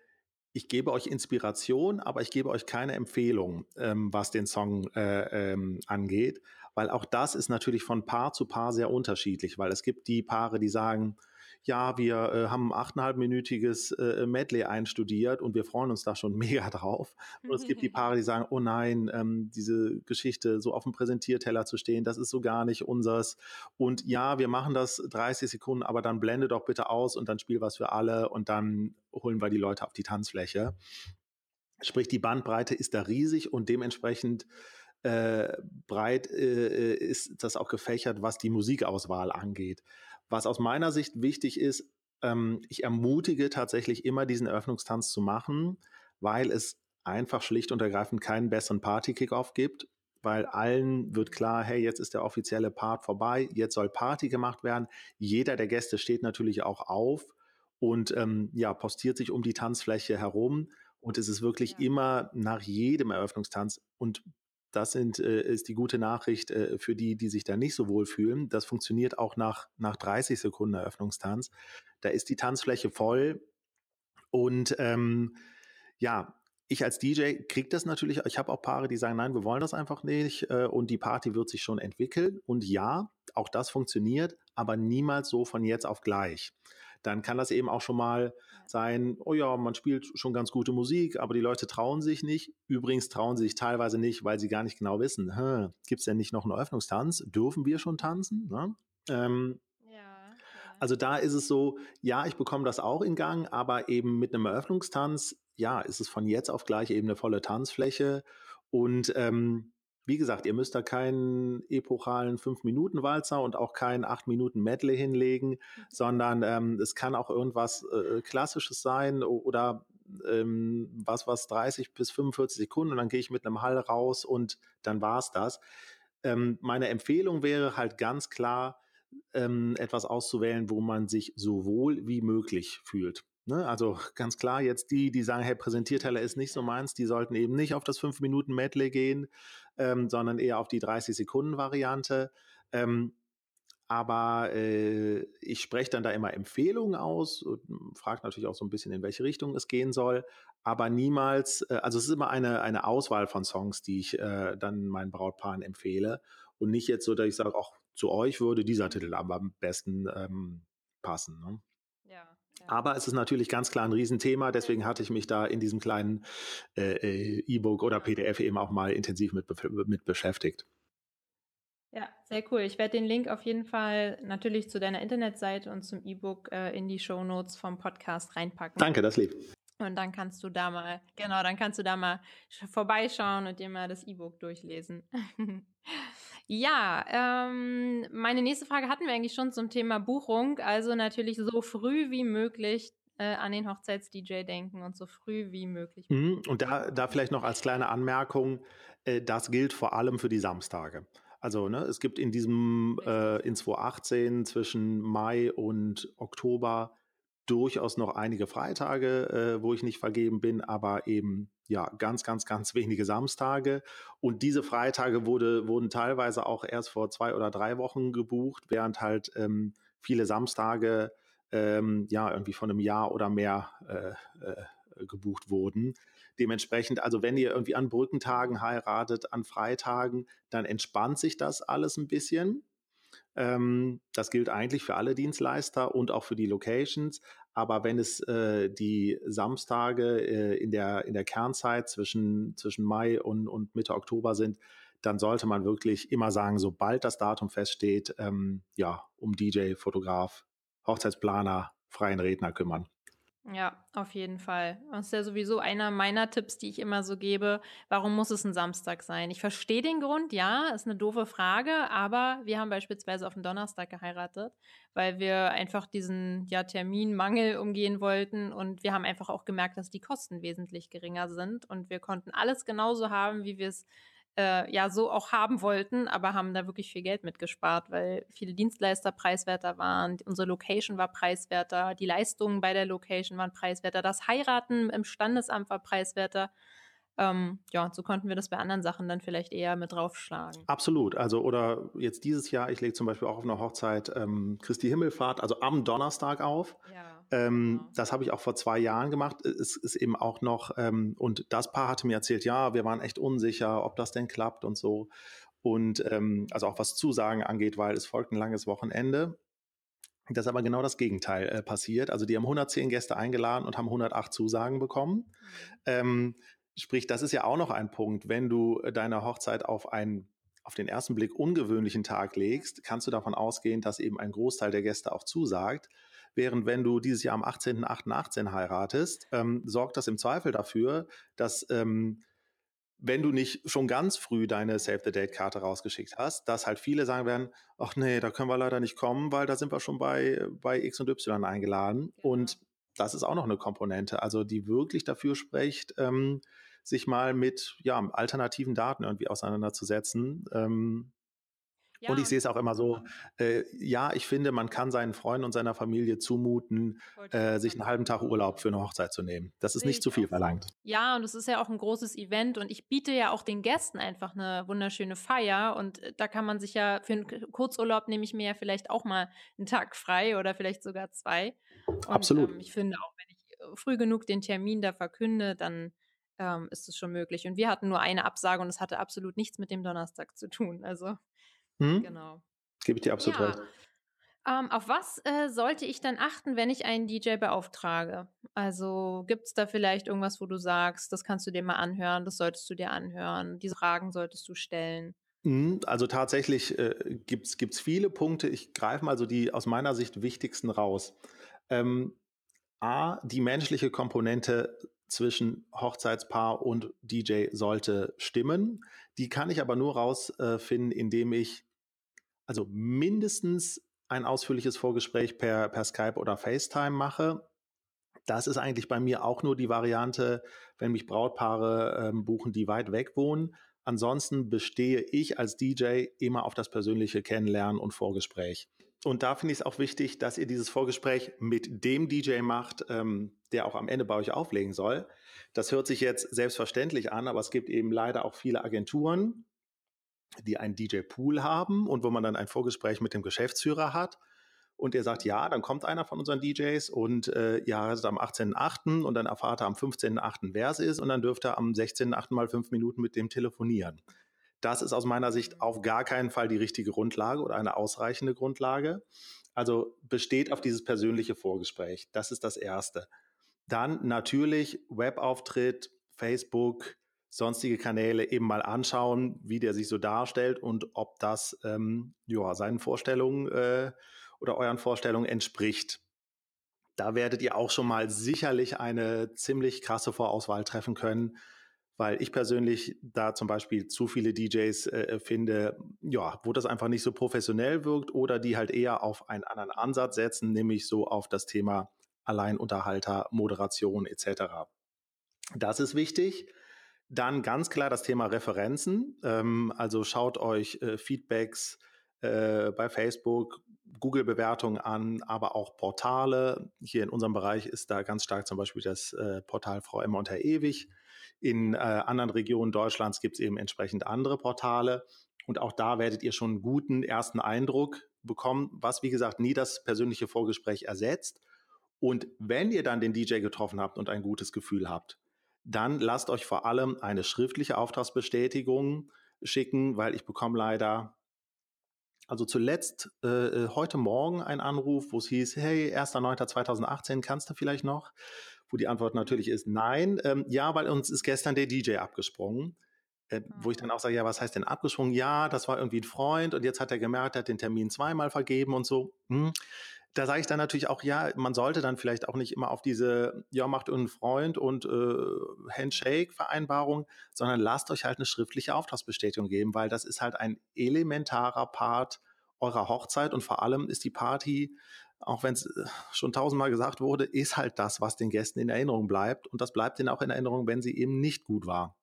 Speaker 2: ich gebe euch Inspiration, aber ich gebe euch keine Empfehlung, ähm, was den Song äh, ähm, angeht weil auch das ist natürlich von Paar zu Paar sehr unterschiedlich, weil es gibt die Paare, die sagen, ja, wir äh, haben ein achteinhalbminütiges äh, Medley einstudiert und wir freuen uns da schon (laughs) mega drauf. Und es gibt die Paare, die sagen, oh nein, ähm, diese Geschichte so auf dem Präsentierteller zu stehen, das ist so gar nicht unseres. Und ja, wir machen das 30 Sekunden, aber dann blende doch bitte aus und dann spiel was für alle und dann holen wir die Leute auf die Tanzfläche. Sprich, die Bandbreite ist da riesig und dementsprechend äh, breit äh, ist das auch gefächert, was die Musikauswahl angeht. Was aus meiner Sicht wichtig ist, ähm, ich ermutige tatsächlich immer diesen Eröffnungstanz zu machen, weil es einfach schlicht und ergreifend keinen besseren Party-Kickoff gibt, weil allen wird klar, hey, jetzt ist der offizielle Part vorbei, jetzt soll Party gemacht werden. Jeder der Gäste steht natürlich auch auf und ähm, ja, postiert sich um die Tanzfläche herum. Und es ist wirklich ja. immer nach jedem Eröffnungstanz und das sind, äh, ist die gute Nachricht äh, für die, die sich da nicht so wohl fühlen. Das funktioniert auch nach, nach 30 Sekunden Eröffnungstanz. Da ist die Tanzfläche voll. Und ähm, ja, ich als DJ kriege das natürlich. Ich habe auch Paare, die sagen, nein, wir wollen das einfach nicht. Äh, und die Party wird sich schon entwickeln. Und ja, auch das funktioniert, aber niemals so von jetzt auf gleich dann kann das eben auch schon mal sein, oh ja, man spielt schon ganz gute Musik, aber die Leute trauen sich nicht. Übrigens trauen sie sich teilweise nicht, weil sie gar nicht genau wissen, gibt es denn nicht noch einen Eröffnungstanz? Dürfen wir schon tanzen? Ne? Ähm, also da ist es so, ja, ich bekomme das auch in Gang, aber eben mit einem Eröffnungstanz, ja, ist es von jetzt auf gleich eben eine volle Tanzfläche. Und ähm, wie gesagt, ihr müsst da keinen epochalen 5-Minuten-Walzer und auch keinen 8-Minuten-Medley hinlegen, mhm. sondern ähm, es kann auch irgendwas äh, Klassisches sein oder ähm, was, was 30 bis 45 Sekunden und dann gehe ich mit einem Hall raus und dann war es das. Ähm, meine Empfehlung wäre halt ganz klar, ähm, etwas auszuwählen, wo man sich so wohl wie möglich fühlt. Ne? Also ganz klar, jetzt die, die sagen, hey, Präsentierteller ist nicht so meins, die sollten eben nicht auf das 5-Minuten-Medley gehen, ähm, sondern eher auf die 30-Sekunden-Variante. Ähm, aber äh, ich spreche dann da immer Empfehlungen aus, frage natürlich auch so ein bisschen, in welche Richtung es gehen soll, aber niemals, äh, also es ist immer eine, eine Auswahl von Songs, die ich äh, dann meinen Brautpaaren empfehle und nicht jetzt so, dass ich sage, auch zu euch würde dieser Titel aber am besten ähm, passen. Ne? Aber es ist natürlich ganz klar ein Riesenthema, deswegen hatte ich mich da in diesem kleinen äh, äh E-Book oder PDF eben auch mal intensiv mit, mit beschäftigt.
Speaker 1: Ja, sehr cool. Ich werde den Link auf jeden Fall natürlich zu deiner Internetseite und zum E-Book äh, in die Show Notes vom Podcast reinpacken.
Speaker 2: Danke, das lieb.
Speaker 1: Und dann kannst du da mal, genau, dann kannst du da mal vorbeischauen und dir mal das E-Book durchlesen. (laughs) Ja, ähm, meine nächste Frage hatten wir eigentlich schon zum Thema Buchung. Also natürlich so früh wie möglich äh, an den Hochzeits-DJ denken und so früh wie möglich.
Speaker 2: Mhm, und da, da vielleicht noch als kleine Anmerkung, äh, das gilt vor allem für die Samstage. Also ne, es gibt in diesem, äh, in 2018 zwischen Mai und Oktober durchaus noch einige Freitage, äh, wo ich nicht vergeben bin, aber eben ja ganz, ganz, ganz wenige Samstage. Und diese Freitage wurde, wurden teilweise auch erst vor zwei oder drei Wochen gebucht, während halt ähm, viele Samstage ähm, ja irgendwie von einem Jahr oder mehr äh, äh, gebucht wurden. Dementsprechend, also wenn ihr irgendwie an Brückentagen heiratet, an Freitagen, dann entspannt sich das alles ein bisschen. Ähm, das gilt eigentlich für alle Dienstleister und auch für die Locations. Aber wenn es äh, die Samstage äh, in, der, in der Kernzeit zwischen, zwischen Mai und, und Mitte Oktober sind, dann sollte man wirklich immer sagen, sobald das Datum feststeht, ähm, ja, um DJ, Fotograf, Hochzeitsplaner, freien Redner kümmern.
Speaker 1: Ja, auf jeden Fall. Das ist ja sowieso einer meiner Tipps, die ich immer so gebe. Warum muss es ein Samstag sein? Ich verstehe den Grund, ja, ist eine doofe Frage, aber wir haben beispielsweise auf den Donnerstag geheiratet, weil wir einfach diesen ja, Terminmangel umgehen wollten und wir haben einfach auch gemerkt, dass die Kosten wesentlich geringer sind und wir konnten alles genauso haben, wie wir es äh, ja so auch haben wollten, aber haben da wirklich viel Geld mitgespart, weil viele Dienstleister preiswerter waren, unsere Location war preiswerter, die Leistungen bei der Location waren preiswerter, das Heiraten im Standesamt war preiswerter. Ähm, ja, so konnten wir das bei anderen Sachen dann vielleicht eher mit draufschlagen.
Speaker 2: Absolut. Also, oder jetzt dieses Jahr, ich lege zum Beispiel auch auf einer Hochzeit ähm, Christi Himmelfahrt, also am Donnerstag auf. Ja. Ähm, genau. Das habe ich auch vor zwei Jahren gemacht. Es ist eben auch noch, ähm, und das Paar hatte mir erzählt, ja, wir waren echt unsicher, ob das denn klappt und so. Und ähm, also auch was Zusagen angeht, weil es folgt ein langes Wochenende. Das ist aber genau das Gegenteil äh, passiert. Also die haben 110 Gäste eingeladen und haben 108 Zusagen bekommen. Mhm. Ähm, sprich, das ist ja auch noch ein Punkt. Wenn du deine Hochzeit auf einen auf den ersten Blick ungewöhnlichen Tag legst, kannst du davon ausgehen, dass eben ein Großteil der Gäste auch zusagt. Während wenn du dieses Jahr am 18.08.18 heiratest, ähm, sorgt das im Zweifel dafür, dass ähm, wenn du nicht schon ganz früh deine Save the Date Karte rausgeschickt hast, dass halt viele sagen werden, ach nee, da können wir leider nicht kommen, weil da sind wir schon bei, bei X und Y eingeladen. Genau. Und das ist auch noch eine Komponente, also die wirklich dafür spricht, ähm, sich mal mit ja, alternativen Daten irgendwie auseinanderzusetzen. Ähm, ja, und ich sehe es auch immer so, äh, ja, ich finde, man kann seinen Freunden und seiner Familie zumuten, äh, sich einen halben Tag Urlaub für eine Hochzeit zu nehmen. Das ist nicht zu viel verlangt.
Speaker 1: Ja, und es ist ja auch ein großes Event und ich biete ja auch den Gästen einfach eine wunderschöne Feier und äh, da kann man sich ja für einen Kurzurlaub nehme ich mir ja vielleicht auch mal einen Tag frei oder vielleicht sogar zwei. Und,
Speaker 2: Absolut.
Speaker 1: Ähm, ich finde auch, wenn ich äh, früh genug den Termin da verkünde, dann ähm, ist es schon möglich. Und wir hatten nur eine Absage und es hatte absolut nichts mit dem Donnerstag zu tun. Also,
Speaker 2: mhm. genau. Gebe ich dir absolut ja. recht.
Speaker 1: Ähm, auf was äh, sollte ich dann achten, wenn ich einen DJ beauftrage? Also gibt es da vielleicht irgendwas, wo du sagst, das kannst du dir mal anhören, das solltest du dir anhören, diese Fragen solltest du stellen?
Speaker 2: Mhm, also tatsächlich äh, gibt es viele Punkte. Ich greife mal so die aus meiner Sicht wichtigsten raus. Ähm, A, die menschliche Komponente zwischen Hochzeitspaar und DJ sollte stimmen. Die kann ich aber nur rausfinden, äh, indem ich also mindestens ein ausführliches Vorgespräch per, per Skype oder FaceTime mache. Das ist eigentlich bei mir auch nur die Variante, wenn mich Brautpaare ähm, buchen, die weit weg wohnen. Ansonsten bestehe ich als DJ immer auf das persönliche Kennenlernen und Vorgespräch. Und da finde ich es auch wichtig, dass ihr dieses Vorgespräch mit dem DJ macht, ähm, der auch am Ende bei euch auflegen soll. Das hört sich jetzt selbstverständlich an, aber es gibt eben leider auch viele Agenturen, die einen DJ-Pool haben und wo man dann ein Vorgespräch mit dem Geschäftsführer hat. Und er sagt, ja, dann kommt einer von unseren DJs und äh, es ist am 18.8. und dann erfahrt er am 15.8., wer es ist und dann dürft ihr am 16.8. mal fünf Minuten mit dem telefonieren. Das ist aus meiner Sicht auf gar keinen Fall die richtige Grundlage oder eine ausreichende Grundlage. Also besteht auf dieses persönliche Vorgespräch. Das ist das Erste. Dann natürlich Webauftritt, Facebook, sonstige Kanäle eben mal anschauen, wie der sich so darstellt und ob das ähm, ja, seinen Vorstellungen äh, oder euren Vorstellungen entspricht. Da werdet ihr auch schon mal sicherlich eine ziemlich krasse Vorauswahl treffen können, weil ich persönlich da zum Beispiel zu viele DJs äh, finde, ja, wo das einfach nicht so professionell wirkt oder die halt eher auf einen anderen Ansatz setzen, nämlich so auf das Thema Alleinunterhalter, Moderation etc. Das ist wichtig. Dann ganz klar das Thema Referenzen. Ähm, also schaut euch äh, Feedbacks äh, bei Facebook, Google-Bewertungen an, aber auch Portale. Hier in unserem Bereich ist da ganz stark zum Beispiel das äh, Portal Frau Emma unter Ewig. In äh, anderen Regionen Deutschlands gibt es eben entsprechend andere Portale. Und auch da werdet ihr schon einen guten ersten Eindruck bekommen, was wie gesagt nie das persönliche Vorgespräch ersetzt. Und wenn ihr dann den DJ getroffen habt und ein gutes Gefühl habt, dann lasst euch vor allem eine schriftliche Auftragsbestätigung schicken, weil ich bekomme leider also zuletzt äh, äh heute Morgen einen Anruf, wo es hieß, hey, 1.9.2018, kannst du vielleicht noch? Wo die Antwort natürlich ist nein. Ähm, ja, weil uns ist gestern der DJ abgesprungen. Äh, wo ich dann auch sage, ja, was heißt denn abgesprungen? Ja, das war irgendwie ein Freund und jetzt hat er gemerkt, er hat den Termin zweimal vergeben und so. Hm. Da sage ich dann natürlich auch, ja, man sollte dann vielleicht auch nicht immer auf diese, ja, macht einen Freund und äh, Handshake-Vereinbarung, sondern lasst euch halt eine schriftliche Auftragsbestätigung geben, weil das ist halt ein elementarer Part eurer Hochzeit und vor allem ist die Party auch wenn es äh, schon tausendmal gesagt wurde, ist halt das, was den Gästen in Erinnerung bleibt. Und das bleibt ihnen auch in Erinnerung, wenn sie eben nicht gut war.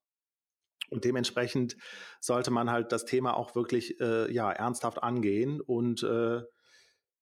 Speaker 2: Und dementsprechend sollte man halt das Thema auch wirklich äh, ja, ernsthaft angehen und äh,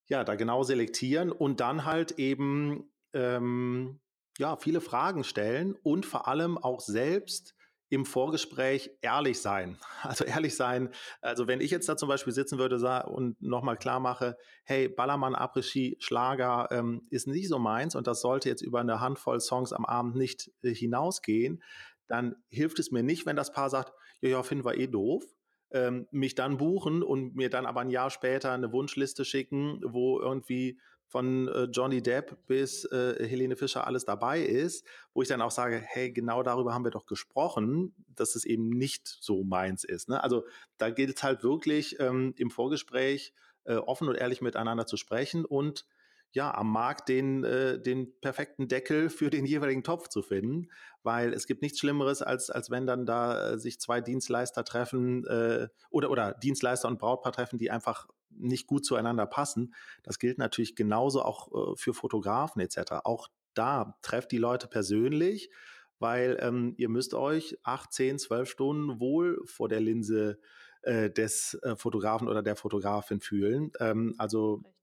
Speaker 2: ja, da genau selektieren und dann halt eben ähm, ja, viele Fragen stellen und vor allem auch selbst im Vorgespräch ehrlich sein. (laughs) Also ehrlich sein. Also wenn ich jetzt da zum Beispiel sitzen würde und nochmal klar mache, hey, Ballermann, Après-Ski, Schlager ähm, ist nicht so meins und das sollte jetzt über eine Handvoll Songs am Abend nicht äh, hinausgehen, dann hilft es mir nicht, wenn das Paar sagt, ja, ja, finden wir eh doof, ähm, mich dann buchen und mir dann aber ein Jahr später eine Wunschliste schicken, wo irgendwie von äh, Johnny Depp bis äh, Helene Fischer alles dabei ist, wo ich dann auch sage, hey, genau darüber haben wir doch gesprochen, dass es eben nicht so meins ist. Ne? Also da gilt es halt wirklich ähm, im Vorgespräch äh, offen und ehrlich miteinander zu sprechen und ja, am Markt den, äh, den perfekten Deckel für den jeweiligen Topf zu finden, weil es gibt nichts Schlimmeres, als, als wenn dann da äh, sich zwei Dienstleister treffen äh, oder, oder Dienstleister und Brautpaar treffen, die einfach nicht gut zueinander passen. Das gilt natürlich genauso auch äh, für Fotografen etc. Auch da trefft die Leute persönlich, weil ähm, ihr müsst euch acht, zehn, zwölf Stunden wohl vor der Linse äh, des äh, Fotografen oder der Fotografin fühlen. Ähm, also Richtig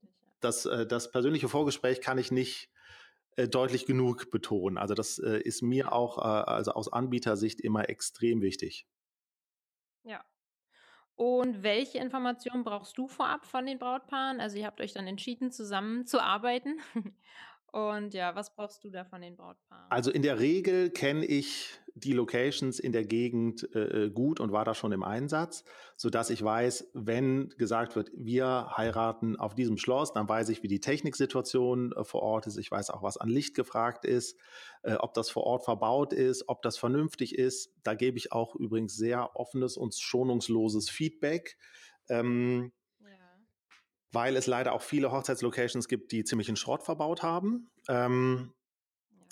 Speaker 2: das, äh, das persönliche Vorgespräch kann ich nicht äh, deutlich genug betonen. Also das äh, ist mir auch also aus Anbietersicht immer extrem wichtig.
Speaker 1: Ja. Und welche Informationen brauchst du vorab von den Brautpaaren? Also ihr habt euch dann entschieden, zusammenzuarbeiten. (laughs) Und ja, was brauchst du da von den Brautpaaren?
Speaker 2: Also in der Regel kenne ich die Locations in der Gegend äh, äh, gut und war da schon im Einsatz, sodass ich weiß, wenn gesagt wird, wir heiraten auf diesem Schloss, dann weiß ich, wie die Techniksituation äh, vor Ort ist. Ich weiß auch, was an Licht gefragt ist, äh, ob das vor Ort verbaut ist, ob das vernünftig ist. Da gebe ich auch übrigens sehr offenes und schonungsloses Feedback. Ähm, weil es leider auch viele Hochzeitslocations gibt, die ziemlichen Schrott verbaut haben. Ähm,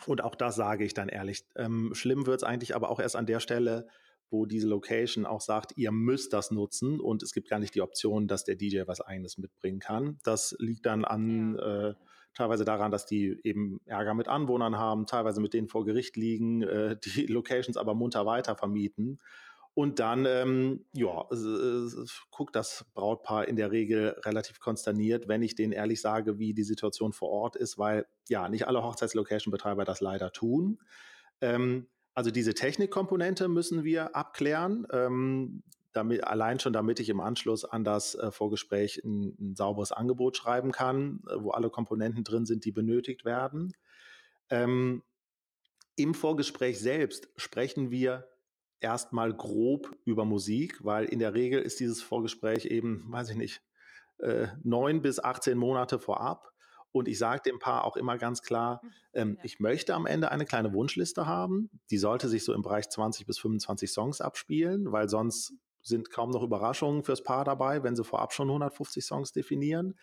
Speaker 2: und auch das sage ich dann ehrlich. Ähm, schlimm wird es eigentlich aber auch erst an der Stelle, wo diese Location auch sagt, ihr müsst das nutzen und es gibt gar nicht die Option, dass der DJ was eigenes mitbringen kann. Das liegt dann an äh, teilweise daran, dass die eben Ärger mit Anwohnern haben, teilweise mit denen vor Gericht liegen, äh, die (laughs) Locations aber munter weiter vermieten. Und dann, ähm, ja, äh, guckt das Brautpaar in der Regel relativ konsterniert, wenn ich denen ehrlich sage, wie die Situation vor Ort ist, weil ja, nicht alle Hochzeitslocation-Betreiber das leider tun. Ähm, also diese Technikkomponente müssen wir abklären. Ähm, damit, allein schon, damit ich im Anschluss an das äh, Vorgespräch ein, ein, sauberes Angebot schreiben kann, äh, wo alle Komponenten drin sind, die benötigt werden. Ähm, Im Vorgespräch selbst sprechen wir erstmal grob über Musik, weil in der Regel ist dieses Vorgespräch eben, weiß ich nicht, äh, neun bis 18 Monate vorab. Und ich sage dem Paar auch immer ganz klar, hm, ähm, ja. ich möchte am Ende eine kleine Wunschliste haben. Die sollte sich so im Bereich 20 bis 25 Songs abspielen, weil sonst sind kaum noch Überraschungen fürs Paar dabei, wenn sie vorab schon 150 Songs definieren.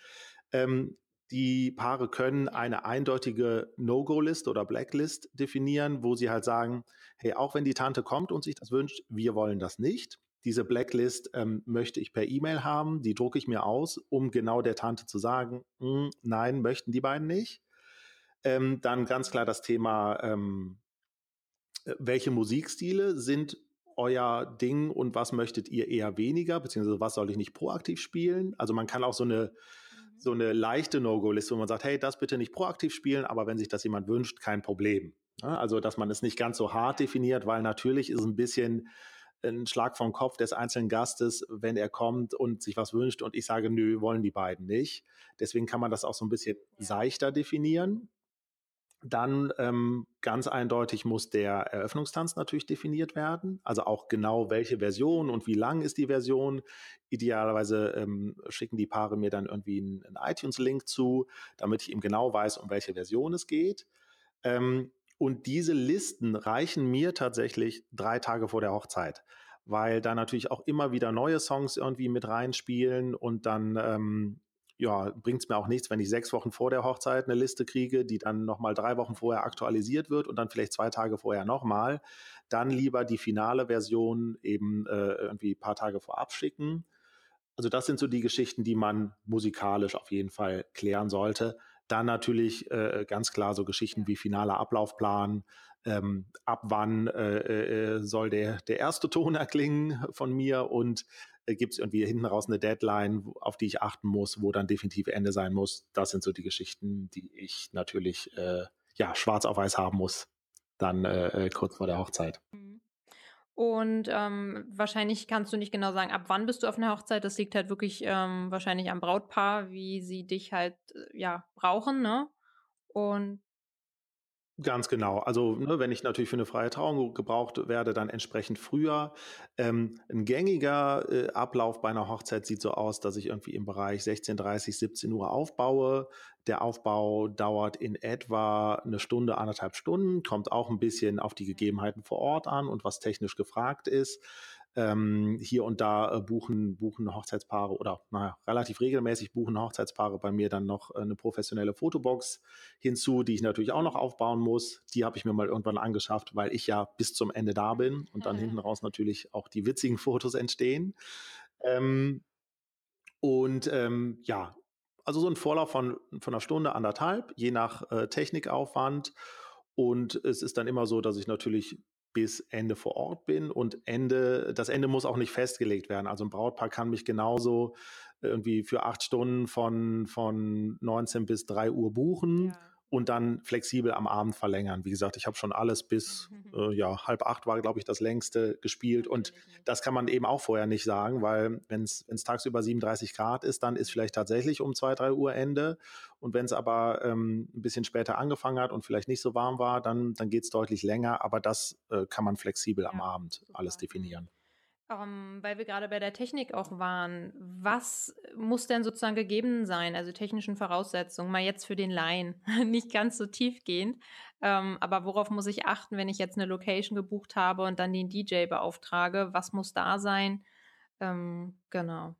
Speaker 2: Ähm, die Paare können eine eindeutige No-Go-List oder Blacklist definieren, wo sie halt sagen, hey, auch wenn die Tante kommt und sich das wünscht, wir wollen das nicht. Diese Blacklist ähm, möchte ich per E-Mail haben, die drucke ich mir aus, um genau der Tante zu sagen, hm, nein, möchten die beiden nicht. Ähm, dann ganz klar das Thema, ähm, äh, welche Musikstile sind euer Ding und was möchtet ihr eher weniger, beziehungsweise was soll ich nicht proaktiv spielen? Also man kann auch so eine so eine leichte No-Go-Liste, wo man sagt, hey, das bitte nicht proaktiv spielen, aber wenn sich das jemand wünscht, kein Problem. Also, dass man es nicht ganz so hart definiert, weil natürlich ist ein bisschen ein Schlag vom Kopf des einzelnen Gastes, wenn er kommt und sich was wünscht und ich sage, nö, wollen die beiden nicht. Deswegen kann man das auch so ein bisschen ja. seichter definieren. Dann ähm, ganz eindeutig muss der Eröffnungstanz natürlich definiert werden. Also auch genau welche Version und wie lang ist die Version. Idealerweise ähm, schicken die Paare mir dann irgendwie einen, einen iTunes-Link zu, damit ich eben genau weiß, um welche Version es geht. Ähm, und diese Listen reichen mir tatsächlich drei Tage vor der Hochzeit, weil da natürlich auch immer wieder neue Songs irgendwie mit reinspielen und dann ähm, ja, bringt es mir auch nichts, wenn ich sechs Wochen vor der Hochzeit eine Liste kriege, die dann nochmal drei Wochen vorher aktualisiert wird und dann vielleicht zwei Tage vorher nochmal. Dann lieber die finale Version eben äh, irgendwie ein paar Tage vorab schicken. Also das sind so die Geschichten, die man musikalisch auf jeden Fall klären sollte. Dann natürlich äh, ganz klar so Geschichten wie finaler Ablaufplan, ähm, ab wann äh, äh, soll der, der erste Ton erklingen von mir und äh, gibt es irgendwie hinten raus eine Deadline, auf die ich achten muss, wo dann definitiv Ende sein muss. Das sind so die Geschichten, die ich natürlich äh, ja, schwarz auf weiß haben muss, dann äh, äh, kurz vor der Hochzeit. Mhm.
Speaker 1: Und ähm, wahrscheinlich kannst du nicht genau sagen, ab wann bist du auf einer Hochzeit. Das liegt halt wirklich ähm, wahrscheinlich am Brautpaar, wie sie dich halt äh, ja brauchen, ne? Und
Speaker 2: Ganz genau. Also, ne, wenn ich natürlich für eine freie Trauung gebraucht werde, dann entsprechend früher. Ähm, 'n gängiger, äh, Ablauf bei einer Hochzeit sieht so aus, dass ich irgendwie im Bereich 16:30, 17:00 aufbaue. Der Aufbau dauert in etwa eine Stunde, anderthalb Stunden, kommt auch ein bisschen auf die Gegebenheiten vor Ort an und was technisch gefragt ist. Ähm, hier und da äh, buchen, buchen Hochzeitspaare oder naja, relativ regelmäßig buchen Hochzeitspaare bei mir dann noch äh, eine professionelle Fotobox hinzu, die ich natürlich auch noch aufbauen muss. Die habe ich mir mal irgendwann angeschafft, weil ich ja bis zum Ende da bin und dann hinten raus natürlich auch die witzigen Fotos entstehen. Ähm, und ähm, ja, also so ein Vorlauf von, von einer Stunde, anderthalb, je nach äh, Technikaufwand. Und es ist dann immer so, dass ich natürlich bis Ende vor Ort bin und Ende, das Ende muss auch nicht festgelegt werden. Also ein Brautpaar kann mich genauso irgendwie für acht Stunden von, von 19 bis 3 Uhr buchen. Ja und dann flexibel am Abend verlängern. Wie gesagt, ich habe schon alles bis äh, ja, halb acht war, glaube ich, das längste gespielt. Und das kann man eben auch vorher nicht sagen, weil wenn es tagsüber 37 Grad ist, dann ist vielleicht tatsächlich um zwei, drei Uhr Ende. Und wenn es aber ähm, ein bisschen später angefangen hat und vielleicht nicht so warm war, dann, dann geht es deutlich länger. Aber das äh, kann man flexibel ja, am Abend super. alles definieren.
Speaker 1: Um, ähm, weil wir gerade bei der Technik auch waren, was muss denn sozusagen gegeben sein, also technischen Voraussetzungen, mal jetzt für den Laien, (laughs) nicht ganz so tiefgehend, um, ähm, aber worauf muss ich achten, wenn ich jetzt eine Location gebucht habe und dann den DJ beauftrage, was muss da sein? Um, ähm, genau.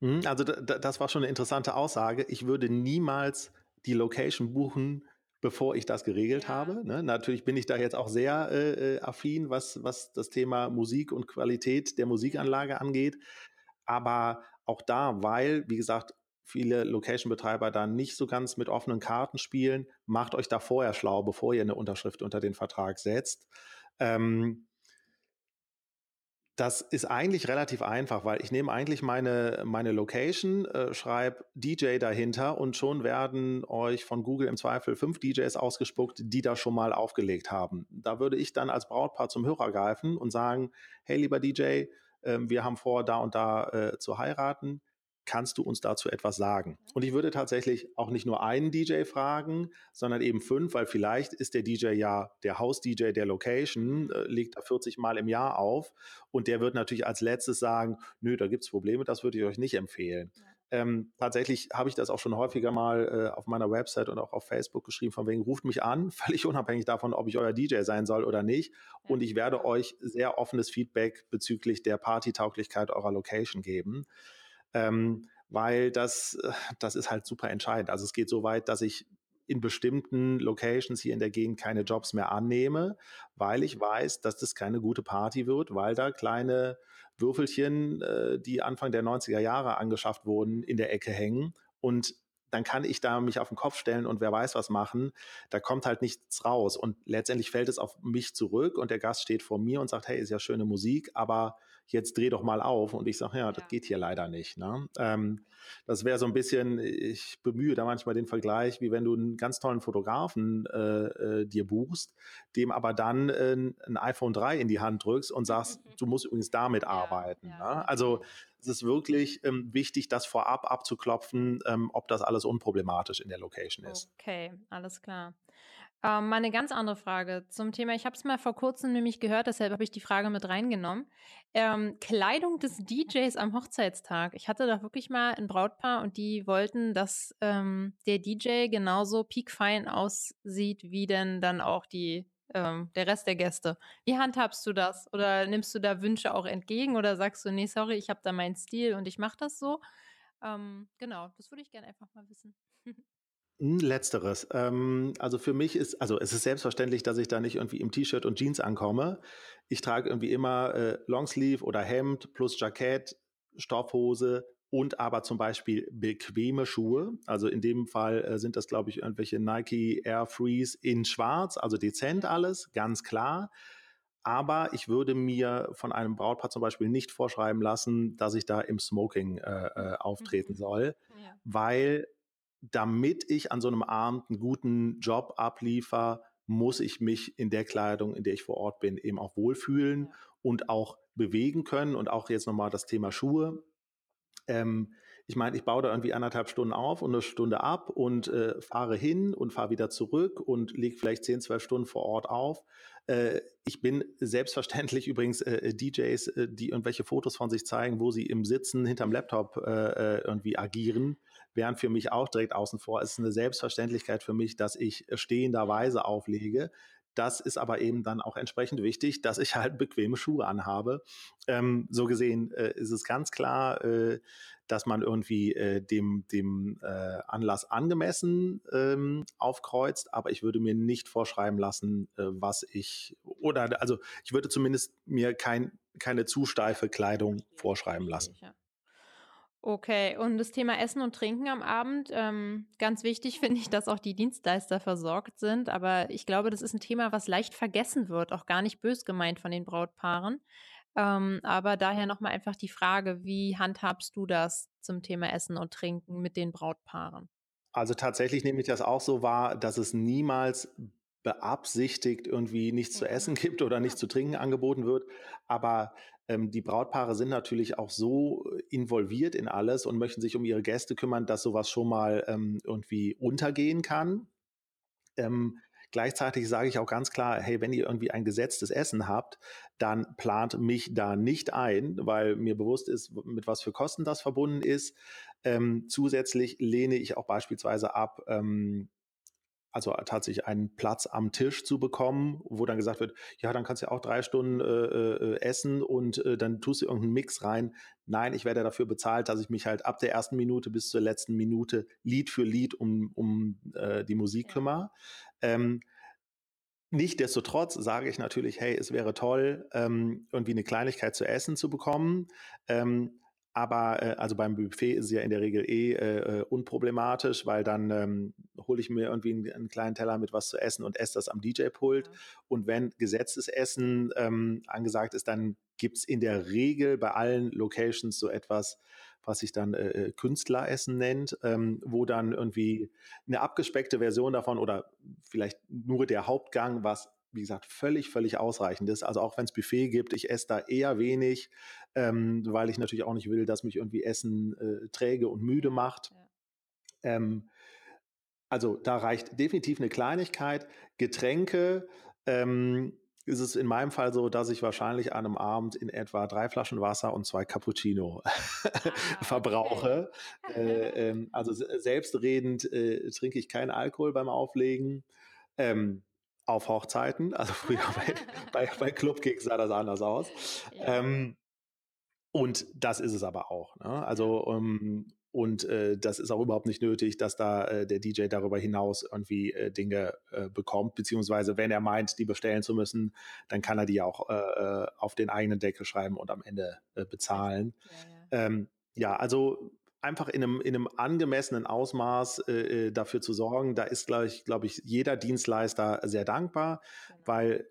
Speaker 2: Mhm, also das war schon eine interessante Aussage. Ich würde niemals die Location buchen, bevor ich das geregelt ja. habe. Ne? Natürlich bin ich da jetzt auch sehr äh, äh, affin, was, was das Thema Musik und Qualität der Musikanlage angeht. Aber auch da, weil, wie gesagt, viele Location-Betreiber da nicht so ganz mit offenen Karten spielen, macht euch da vorher schlau, bevor ihr eine Unterschrift unter den Vertrag setzt. Ähm, das ist eigentlich relativ einfach, weil ich nehme eigentlich meine, meine Location, äh, schreibe DJ dahinter und schon werden euch von Google im Zweifel fünf DJs ausgespuckt, die das schon mal aufgelegt haben. Da würde ich dann als Brautpaar zum Hörer greifen und sagen, hey lieber DJ, äh, wir haben vor, da und da äh, zu heiraten kannst du uns dazu etwas sagen? Und ich würde tatsächlich auch nicht nur einen DJ fragen, sondern eben fünf, weil vielleicht ist der DJ ja der Haus-DJ der Location, äh, legt da 40 Mal im Jahr auf und der wird natürlich als letztes sagen, nö, da gibt es Probleme, das würde ich euch nicht empfehlen. Ja. Ähm, tatsächlich habe ich das auch schon häufiger mal äh, auf meiner Website und auch auf Facebook geschrieben, von wegen ruft mich an, (laughs) völlig unabhängig davon, ob ich euer DJ sein soll oder nicht. Und ich werde euch sehr offenes Feedback bezüglich der Partytauglichkeit eurer Location geben ähm, weil das, äh, das ist halt super entscheidend. Also es geht so weit, dass ich in bestimmten Locations hier in der Gegend keine Jobs mehr annehme, weil ich weiß, dass das keine gute Party wird, weil da kleine Würfelchen, äh, die Anfang der 90er Jahre angeschafft wurden, in der Ecke hängen. Und dann kann ich da mich auf den Kopf stellen und wer weiß was machen. Da kommt halt nichts raus. Und letztendlich fällt es auf mich zurück und der Gast steht vor mir und sagt, hey, ist ja schöne Musik, aber jetzt dreh doch mal auf. Und ich sage, ja, das geht hier leider nicht. Ne? Ähm, das wäre so ein bisschen, ich bemühe da manchmal den Vergleich, wie wenn du einen ganz tollen Fotografen äh, äh, dir buchst, dem aber dann äh, ein iPhone 3 in die Hand drückst und sagst, du musst übrigens damit ja, arbeiten. Ja. Ne? Also es ist wirklich ähm, wichtig, das vorab abzuklopfen, ähm, ob das alles unproblematisch in der Location ist.
Speaker 1: Okay, alles klar. Ähm, mal eine ganz andere Frage zum Thema. Ich habe es mal vor kurzem nämlich gehört, deshalb habe ich die Frage mit reingenommen. Ähm, Kleidung des DJs am Hochzeitstag. Ich hatte da wirklich mal ein Brautpaar und die wollten, dass ähm, der DJ genauso piekfein aussieht, wie denn dann auch die, ähm, der Rest der Gäste. Wie handhabst du das? Oder nimmst du da Wünsche auch entgegen oder sagst du, nee, sorry, ich habe da meinen Stil und ich mache das so? Ähm, genau, das würde ich gerne einfach mal wissen. (laughs)
Speaker 2: Letzteres. Ähm, also für mich ist, also es ist selbstverständlich, dass ich da nicht irgendwie im T-Shirt und Jeans ankomme. Ich trage irgendwie immer äh, Longsleeve oder Hemd plus Jackett, Stoffhose und aber zum Beispiel bequeme Schuhe. Also in dem Fall äh, sind das, glaube ich, irgendwelche Nike Air Freeze in Schwarz, also dezent alles, ganz klar. Aber ich würde mir von einem Brautpaar zum Beispiel nicht vorschreiben lassen, dass ich da im Smoking äh, äh, auftreten mhm. soll, ja. weil damit ich an so einem Abend einen guten Job abliefer, muss ich mich in der Kleidung, in der ich vor Ort bin, eben auch wohlfühlen und auch bewegen können. Und auch jetzt nochmal das Thema Schuhe. Ähm, ich meine, ich baue da irgendwie anderthalb Stunden auf und eine Stunde ab und äh, fahre hin und fahre wieder zurück und lege vielleicht zehn, zwölf Stunden vor Ort auf. Äh, ich bin selbstverständlich (laughs) übrigens äh, DJs, äh, die irgendwelche Fotos von sich zeigen, wo sie im Sitzen hinterm Laptop äh, äh, irgendwie agieren, während für mich auch direkt außen vor. Es ist eine Selbstverständlichkeit für mich, dass ich stehenderweise auflege. Das ist aber eben dann auch entsprechend wichtig, dass ich halt bequeme Schuhe anhabe. Ähm, so gesehen äh, ist es ganz klar, äh, dass man irgendwie äh, dem, dem äh, Anlass angemessen ähm, aufkreuzt, aber ich würde mir nicht vorschreiben lassen, äh, was ich, oder also ich würde zumindest mir kein, keine zu steife Kleidung vorschreiben lassen. Ja.
Speaker 1: Okay, und das Thema Essen und Trinken am Abend, ähm, ganz wichtig (laughs) finde ich, dass auch die Dienstleister versorgt sind. Aber ich glaube, das ist ein Thema, was leicht vergessen wird, auch gar nicht bös gemeint von den Brautpaaren. Ähm, aber daher nochmal einfach die Frage, wie handhabst du das zum Thema Essen und Trinken mit den Brautpaaren?
Speaker 2: Also tatsächlich nehme ich das auch so wahr, dass es niemals beabsichtigt irgendwie nichts zu essen (laughs) gibt oder nichts zu trinken angeboten wird. Aber ähm, die Brautpaare sind natürlich auch so involviert in alles und möchten sich um ihre Gäste kümmern, dass sowas schon mal ähm, irgendwie untergehen kann. Ähm, gleichzeitig sage ich auch ganz klar, hey, wenn ihr irgendwie ein gesetztes Essen habt, dann plant mich da nicht ein, weil mir bewusst ist, mit was für Kosten das verbunden ist. Ähm, zusätzlich lehne ich auch beispielsweise ab, ähm, also tatsächlich einen Platz am Tisch zu bekommen, wo dann gesagt wird, ja, dann kannst du ja auch drei Stunden äh, äh, essen und äh, dann tust du irgendeinen Mix rein. Nein, ich werde dafür bezahlt, dass ich mich halt ab der ersten Minute bis zur letzten Minute Lied für Lied um, um äh, die Musik kümmere. Ähm, Nichtsdestotrotz sage ich natürlich, hey, es wäre toll, ähm, irgendwie eine Kleinigkeit zu essen zu bekommen. Ähm, aber äh, also beim Buffet ist es ja in der Regel eh äh, äh, unproblematisch, weil dann ähm, hole ich mir irgendwie einen, einen, kleinen Teller mit was zu essen und esse das am DJ-Pult. Ja. Und wenn gesetztes Essen ähm, angesagt ist, dann gibt es in der Regel bei allen Locations so etwas, was sich dann äh, äh, Künstleressen nennt, ähm, wo dann irgendwie eine abgespeckte Version davon oder vielleicht nur der Hauptgang, was wie gesagt, völlig, völlig ausreichend ist. Also auch wenn es Buffet gibt, ich esse da eher wenig, ähm, weil ich natürlich auch nicht will, dass mich irgendwie Essen äh, träge und müde macht. Ja. Ähm, also da reicht definitiv eine Kleinigkeit. Getränke ähm, ist es in meinem Fall so, dass ich wahrscheinlich an einem Abend in etwa drei Flaschen Wasser und zwei Cappuccino (laughs) ah, verbrauche. Okay. Äh, (laughs) ähm, also selbstredend äh, trinke ich keinen Alkohol beim Auflegen. Ähm, auf Hochzeiten, also (laughs) früher bei, (laughs) bei, bei Clubgigs sah das anders aus. Ja. Ähm, und das ist es aber auch. Ne? Also, ähm, und äh, das ist auch überhaupt nicht nötig, dass da äh, der DJ darüber hinaus irgendwie äh, Dinge äh, bekommt, beziehungsweise wenn er meint, die bestellen zu müssen, dann kann er die auch äh, äh, auf den eigenen Deckel schreiben und am Ende bezahlen. Ja, ja. Ähm, ja, also einfach in einem, in einem angemessenen Ausmaß dafür zu sorgen, da ist, glaube ich, glaube ich, jeder Dienstleister sehr dankbar, genau. weil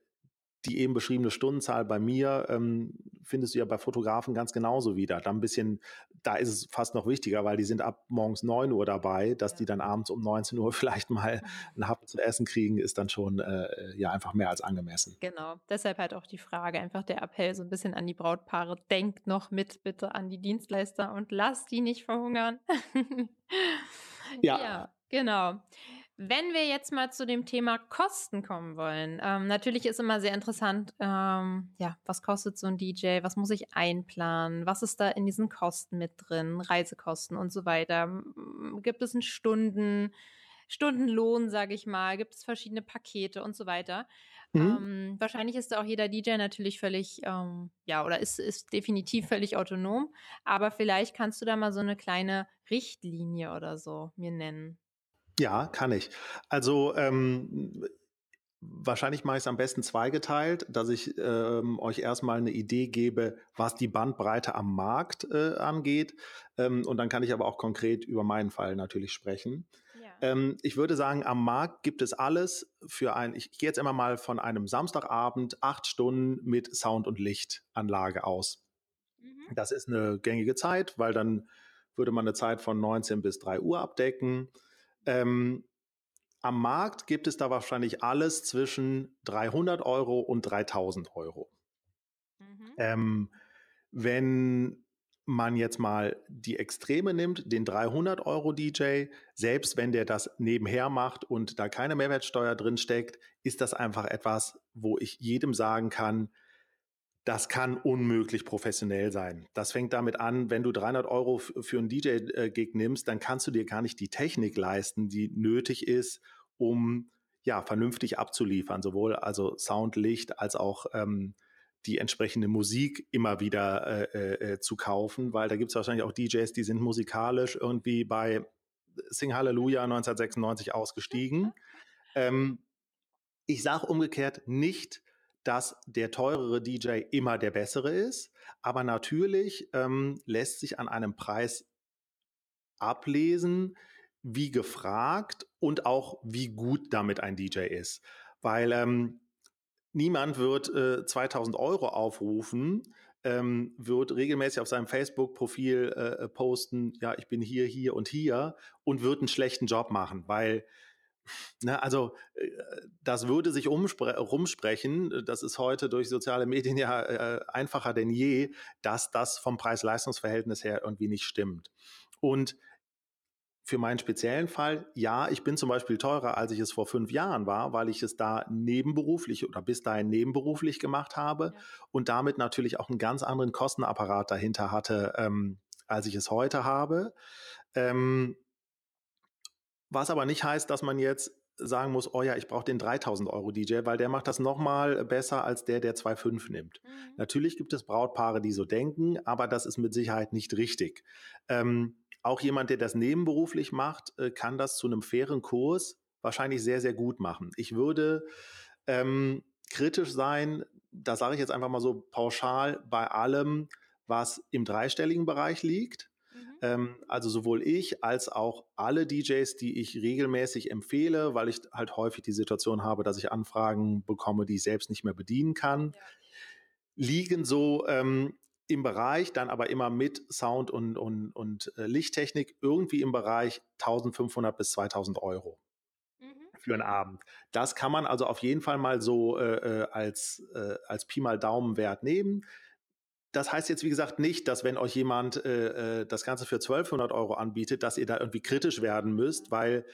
Speaker 2: die eben beschriebene Stundenzahl bei mir ähm, findest du ja bei Fotografen ganz genauso wieder. Da ein bisschen, da ist es fast noch wichtiger, weil die sind ab morgens 9 Uhr dabei, dass ja. die dann abends um 19 Uhr (laughs) vielleicht mal (laughs) einen Happen zu essen kriegen, ist dann schon äh, ja einfach mehr als angemessen.
Speaker 1: Genau, deshalb halt auch die Frage, einfach der Appell so ein bisschen an die Brautpaare, denkt noch mit bitte an die Dienstleister und lasst die nicht verhungern. (laughs) ja. ja, genau. Wenn wir jetzt mal zu dem Thema Kosten kommen wollen, ähm, natürlich ist immer sehr interessant, ähm, ja, was kostet so ein DJ, was muss ich einplanen, was ist da in diesen Kosten mit drin, Reisekosten und so weiter. Gibt es einen Stunden, Stundenlohn, sage ich mal, gibt es verschiedene Pakete und so weiter. Mhm. Ähm, wahrscheinlich ist da auch jeder DJ natürlich völlig, ähm, ja, oder ist, ist definitiv völlig autonom, aber vielleicht kannst du da mal so eine kleine Richtlinie oder so mir nennen.
Speaker 2: Ja, kann ich. Also ähm, wahrscheinlich mache ich es am besten zweigeteilt, dass ich ähm, euch erstmal eine Idee gebe, was die Bandbreite am Markt äh, angeht. Ähm, und dann kann ich aber auch konkret über meinen Fall natürlich sprechen. Ja. Ähm, ich würde sagen, am Markt gibt es alles für ein, ich gehe jetzt immer mal von einem Samstagabend, acht Stunden mit Sound- und Lichtanlage aus. Mhm. Das ist eine gängige Zeit, weil dann würde man eine Zeit von 19 bis 3 Uhr abdecken. Ähm, am Markt gibt es da wahrscheinlich alles zwischen 300 Euro und 3000 Euro. Mhm. Ähm, wenn man jetzt mal die Extreme nimmt, den 300 Euro DJ, selbst wenn der das nebenher macht und da keine Mehrwertsteuer drin steckt, ist das einfach etwas, wo ich jedem sagen kann, das kann unmöglich professionell sein. Das fängt damit an, wenn du 300 Euro für einen DJ-Gig nimmst, dann kannst du dir gar nicht die Technik leisten, die nötig ist, um ja vernünftig abzuliefern, sowohl also Sound, Licht als auch ähm, die entsprechende Musik immer wieder äh, äh, zu kaufen, weil da gibt es wahrscheinlich auch DJs, die sind musikalisch irgendwie bei Sing Hallelujah 1996 ausgestiegen. Ähm, ich sage umgekehrt nicht, dass der teurere DJ immer der bessere ist, aber natürlich ähm, lässt sich an einem Preis ablesen, wie gefragt und auch wie gut damit ein DJ ist. Weil ähm, niemand wird äh, 2000 Euro aufrufen, ähm, wird regelmäßig auf seinem Facebook-Profil äh, posten, ja, ich bin hier, hier und hier und wird einen schlechten Job machen, weil Ne, also äh, das würde sich rumsprechen. Das ist heute durch soziale Medien ja äh, einfacher denn je, dass das vom Preis-Leistungs-Verhältnis her irgendwie nicht stimmt. Und für meinen speziellen Fall, ja, ich bin zum Beispiel teurer, als ich es vor fünf Jahren war, weil ich es da nebenberuflich oder bis dahin nebenberuflich gemacht habe ja. und damit natürlich auch einen ganz anderen Kostenapparat dahinter hatte, ähm, als ich es heute habe. Ähm, was aber nicht heißt, dass man jetzt sagen muss, oh ja, ich brauche den 3000 Euro DJ, weil der macht das nochmal besser als der, der 2,5 nimmt. Mhm. Natürlich gibt es Brautpaare, die so denken, aber das ist mit Sicherheit nicht richtig. Ähm, auch jemand, der das nebenberuflich macht, äh, kann das zu einem fairen Kurs wahrscheinlich sehr, sehr gut machen. Ich würde ähm, kritisch sein, da sage ich jetzt einfach mal so pauschal, bei allem, was im dreistelligen Bereich liegt. Ähm, also sowohl ich als auch alle DJs, die ich regelmäßig empfehle, weil ich halt häufig die Situation habe, dass ich Anfragen bekomme, die ich selbst nicht mehr bedienen kann, ja. liegen so ähm, im Bereich, dann aber immer mit Sound und, und, und äh, Lichttechnik, irgendwie im Bereich 1500 bis 2000 Euro mhm. für einen Abend. Das kann man also auf jeden Fall mal so äh, äh als, äh, als Pi mal Daumenwert nehmen. Das heißt jetzt, wie gesagt, nicht, dass wenn euch jemand äh, äh das Ganze für 1200 Euro anbietet, dass ihr da irgendwie kritisch werden müsst, weil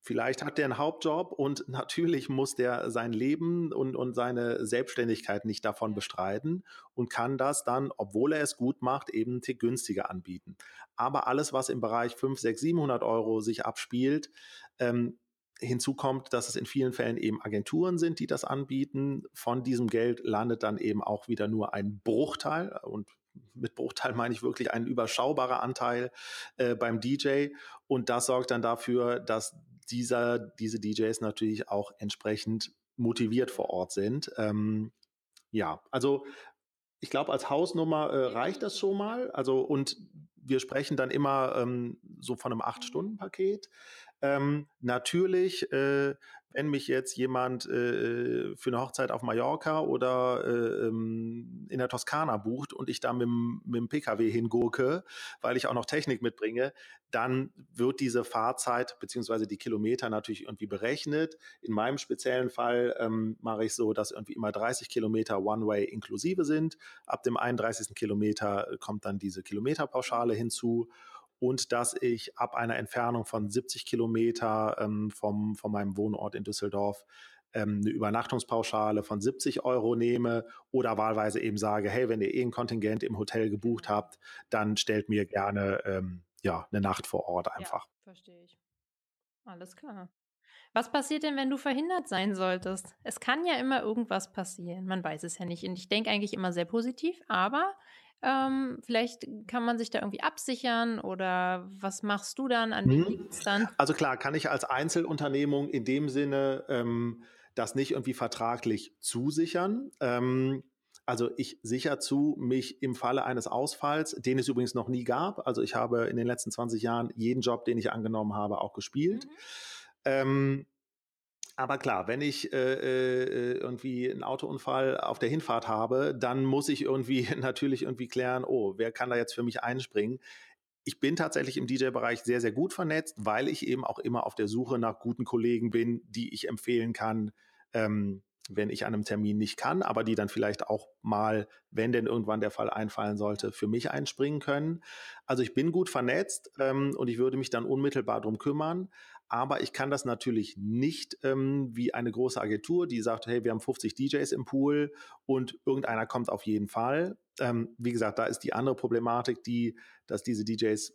Speaker 2: vielleicht hat der einen Hauptjob und (laughs) natürlich muss der sein Leben und, und seine Selbstständigkeit nicht davon bestreiten und kann das dann, obwohl er es gut macht, eben einen Tick günstiger anbieten. Aber alles, was im Bereich 5, 6, 700 Euro sich abspielt, ähm, Hinzu kommt, dass es in vielen Fällen eben Agenturen sind, die das anbieten. Von diesem Geld landet dann eben auch wieder nur ein Bruchteil und mit Bruchteil meine ich wirklich ein überschaubarer Anteil äh, beim DJ. Und das sorgt dann dafür, dass dieser, diese DJs natürlich auch entsprechend motiviert vor Ort sind. Ähm, ja, also ich glaube, als Hausnummer äh, reicht das schon mal. Also und wir sprechen dann immer ähm, so von einem Acht-Stunden-Paket. Ähm, natürlich, äh, wenn mich jetzt jemand äh, für eine Hochzeit auf Mallorca oder äh, ähm, in der Toskana bucht und ich da mit, mit dem Pkw hingurke, weil ich auch noch Technik mitbringe, dann wird diese Fahrzeit beziehungsweise die Kilometer natürlich irgendwie berechnet. In meinem speziellen Fall ähm, mache ich so, dass irgendwie immer 30 Kilometer One-Way inklusive sind. Ab dem 31. Kilometer kommt dann diese Kilometerpauschale hinzu und dass ich ab einer Entfernung von 70 Kilometer ähm, vom, von meinem Wohnort in Düsseldorf ähm, eine Übernachtungspauschale von 70 Euro nehme oder wahlweise eben sage, hey, wenn ihr eh ein Kontingent im Hotel gebucht habt, dann stellt mir gerne ähm, ja, eine Nacht vor Ort einfach. Ja,
Speaker 1: verstehe ich. Alles klar. Was passiert denn, wenn du verhindert sein solltest? Es kann ja immer irgendwas passieren. Man weiß es ja nicht. Und ich denke eigentlich immer sehr positiv, aber ähm, vielleicht kann man sich da irgendwie absichern oder was machst du dann? An wen
Speaker 2: mhm. dann? Also klar, kann ich als Einzelunternehmung in dem Sinne ähm, das nicht irgendwie vertraglich zusichern. Ähm, also ich sichere zu, mich im Falle eines Ausfalls, den es übrigens noch nie gab, also ich habe in den letzten 20 Jahren jeden Job, den ich angenommen habe, auch gespielt. Mhm. Aber klar, wenn ich äh, äh, irgendwie einen Autounfall auf der Hinfahrt habe, dann muss ich irgendwie (laughs) natürlich irgendwie klären, oh, wer kann da jetzt für mich einspringen? Ich bin tatsächlich im DJ-Bereich sehr, sehr gut vernetzt, weil ich eben auch immer auf der Suche nach guten Kollegen bin, die ich empfehlen kann, ähm, wenn ich an einem Termin nicht kann, aber die dann vielleicht auch mal, wenn denn irgendwann der Fall einfallen sollte, für mich einspringen können. Also ich bin gut vernetzt ähm, und ich würde mich dann unmittelbar drum kümmern. Aber ich kann das natürlich nicht ähm, wie eine große Agentur, die sagt, hey, wir haben 50 DJs im Pool und irgendeiner kommt auf jeden Fall. Ähm, wie gesagt, da ist die andere Problematik, die, dass diese DJs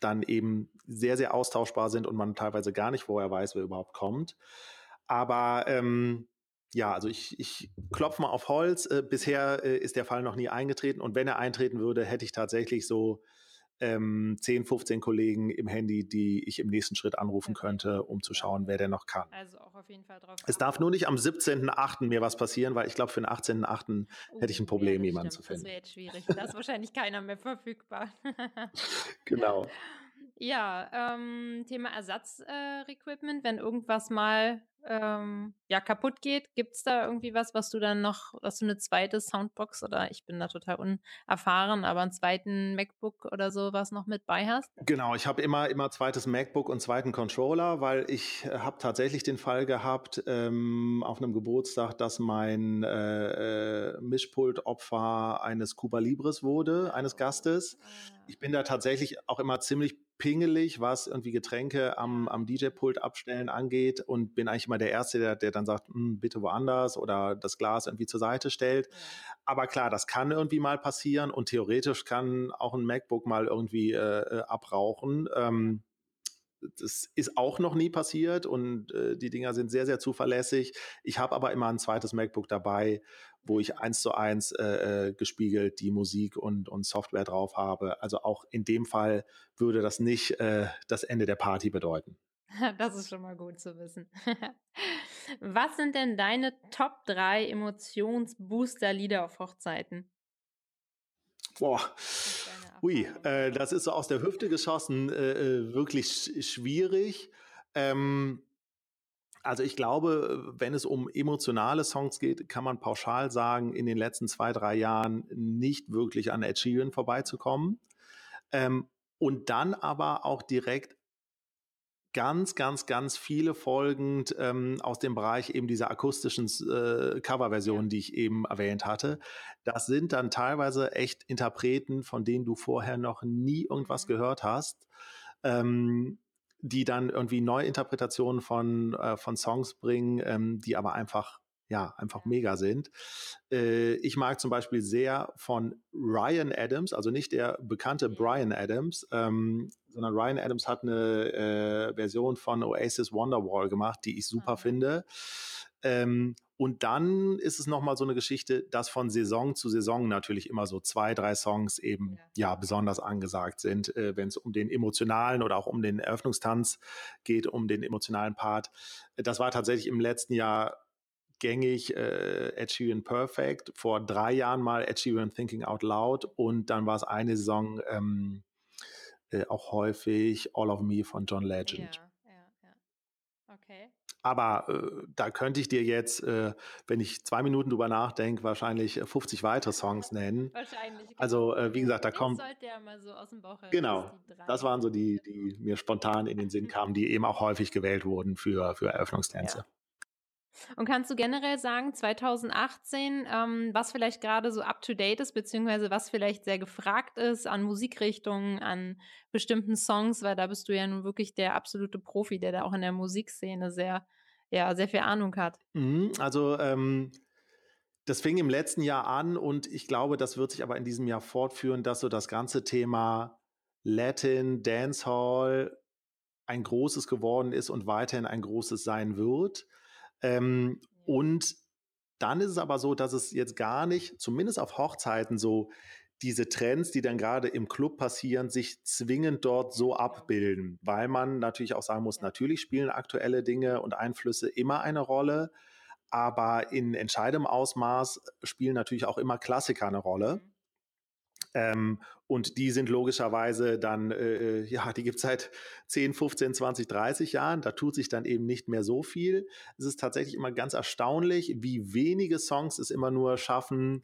Speaker 2: dann eben sehr, sehr austauschbar sind und man teilweise gar nicht vorher weiß, wer überhaupt kommt. Aber ähm, ja, also ich, ich klopfe mal auf Holz. Äh, bisher äh, ist der Fall noch nie eingetreten. Und wenn er eintreten würde, hätte ich tatsächlich so ähm, 10, 15 Kollegen im Handy, die ich im nächsten Schritt anrufen könnte, um zu schauen, wer denn noch kann.
Speaker 1: Also auch auf jeden Fall drauf.
Speaker 2: Es darf nur nicht am 17.8. mir was passieren, weil ich glaube, für den 18.8. Oh, hätte ich ein Problem, ja, jemanden zu finden.
Speaker 1: Das wäre jetzt schwierig. Da ist wahrscheinlich keiner mehr verfügbar. (laughs) (laughs)
Speaker 2: genau.
Speaker 1: Ja, ähm, Thema Ersatz-Equipment, äh, wenn irgendwas mal ähm, ja, kaputt geht, gibt es da irgendwie was, was du dann noch, was du eine zweite Soundbox oder ich bin da total unerfahren, aber einen zweiten MacBook oder sowas noch mit bei hast?
Speaker 2: Genau, ich habe immer immer zweites MacBook und zweiten Controller, weil ich äh, habe tatsächlich den Fall gehabt ähm, auf einem Geburtstag, dass mein äh, äh, Mischpult Opfer eines Cuba Libres wurde, eines Gastes. Ah. Ich bin da tatsächlich auch immer ziemlich pingelig, was irgendwie Getränke am, am DJ-Pult abstellen angeht und bin eigentlich immer der Erste, der, der dann sagt, hm, bitte woanders oder das Glas irgendwie zur Seite stellt. Ja. Aber klar, das kann irgendwie mal passieren und theoretisch kann auch ein MacBook mal irgendwie äh, äh abrauchen. Ähm, das ist auch noch nie passiert und äh, die Dinger sind sehr, sehr zuverlässig. Ich habe aber immer ein zweites MacBook dabei, wo ich eins zu eins äh, äh, gespiegelt die Musik und, und Software drauf habe. Also auch in dem Fall würde das nicht äh, das Ende der Party bedeuten. (laughs)
Speaker 1: Das ist schon mal gut zu wissen. (laughs) Was sind denn deine Top 3 Emotionsbooster-Lieder auf Hochzeiten?
Speaker 2: Boah. Ui, äh, das ist so aus der Hüfte geschossen, äh, äh wirklich schwierig. Ähm, also ich glaube, wenn es um emotionale Songs geht, kann man pauschal sagen, in den letzten zwei, drei Jahren nicht wirklich an Ed Sheeran vorbeizukommen. Ähm, und dann aber auch direkt ganz, ganz, ganz viele folgend ähm, aus dem Bereich eben dieser akustischen äh, Coverversion, die ich eben erwähnt hatte. Das sind dann teilweise echt Interpreten, von denen du vorher noch nie irgendwas mhm. gehört hast. Ähm, die dann irgendwie Neuinterpretationen von, äh, von Songs bringen, ähm, die aber einfach ja, einfach mega sind. Äh, ich mag zum Beispiel sehr von Ryan Adams, also nicht der bekannte Brian Adams, ähm, sondern Ryan Adams hat eine äh, Version von Oasis Wonderwall gemacht, die ich super mhm. finde. Ähm, und dann ist es nochmal so eine Geschichte, dass von Saison zu Saison natürlich immer so zwei, drei Songs eben ja, ja besonders angesagt sind, äh, wenn es um den emotionalen oder auch um den Eröffnungstanz geht, um den emotionalen Part. Das war tatsächlich im letzten Jahr gängig äh, Ed Sheeran Perfect, vor drei Jahren mal Ed Sheeran Thinking Out Loud und dann war es eine Saison ähm, äh, auch häufig All of Me von John Legend. Ja, ja, ja. Okay. Aber äh, da könnte ich dir jetzt, äh, wenn ich zwei Minuten drüber nachdenke, wahrscheinlich 50 weitere Songs (laughs) nennen. Wahrscheinlich. Genau. Also äh, wie gesagt, da kommt.
Speaker 1: sollte ja mal so aus dem Bauch heraus.
Speaker 2: Genau. Das waren so die, die mir spontan in den Sinn (laughs) kamen, die eben auch häufig gewählt wurden für, für Eröffnungstänze. Ja.
Speaker 1: Und kannst du generell sagen, 2018, ähm, was vielleicht gerade so up-to-date ist, beziehungsweise was vielleicht sehr gefragt ist an Musikrichtungen, an bestimmten Songs, weil da bist du ja nun wirklich der absolute Profi, der da auch in der Musikszene sehr, ja, sehr viel Ahnung hat.
Speaker 2: Mhm, also, ähm, das fing im letzten Jahr an und ich glaube, das wird sich aber in diesem Jahr fortführen, dass so das ganze Thema Latin, Dancehall ein großes geworden ist und weiterhin ein großes sein wird. Ähm, und dann ist es aber so, dass es jetzt gar nicht, zumindest auf Hochzeiten so, diese Trends, die dann gerade im Club passieren, sich zwingend dort so abbilden, weil man natürlich auch sagen muss, natürlich spielen aktuelle Dinge und Einflüsse immer eine Rolle, aber in entscheidendem Ausmaß spielen natürlich auch immer Klassiker eine Rolle. Ähm, und die sind logischerweise dann, äh, äh ja, die gibt es seit 10, 15, 20, 30 Jahren. Da tut sich dann eben nicht mehr so viel. Es ist tatsächlich immer ganz erstaunlich, wie wenige Songs es immer nur schaffen,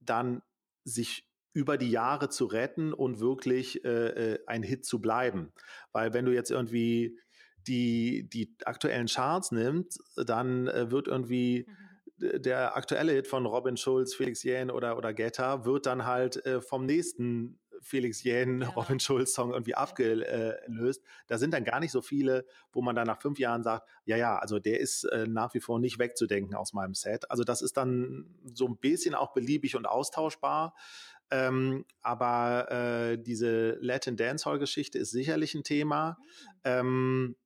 Speaker 2: dann sich über die Jahre zu retten und wirklich äh, äh ein Hit zu bleiben. Weil wenn du jetzt irgendwie die, die aktuellen Charts nimmst, dann äh, wird irgendwie mhm der aktuelle Hit von Robin Schulz, Felix Jähn oder, oder Getta wird dann halt äh, vom nächsten Felix Jähn, ja. Robin Schulz Song irgendwie abgelöst. Da sind dann gar nicht so viele, wo man dann nach fünf Jahren sagt, ja, ja, also der ist äh, nach wie vor nicht wegzudenken aus meinem Set. Also das ist dann so ein bisschen auch beliebig und austauschbar. Ähm, aber äh, diese Latin Dancehall-Geschichte ist sicherlich ein Thema. Mhm. Ähm,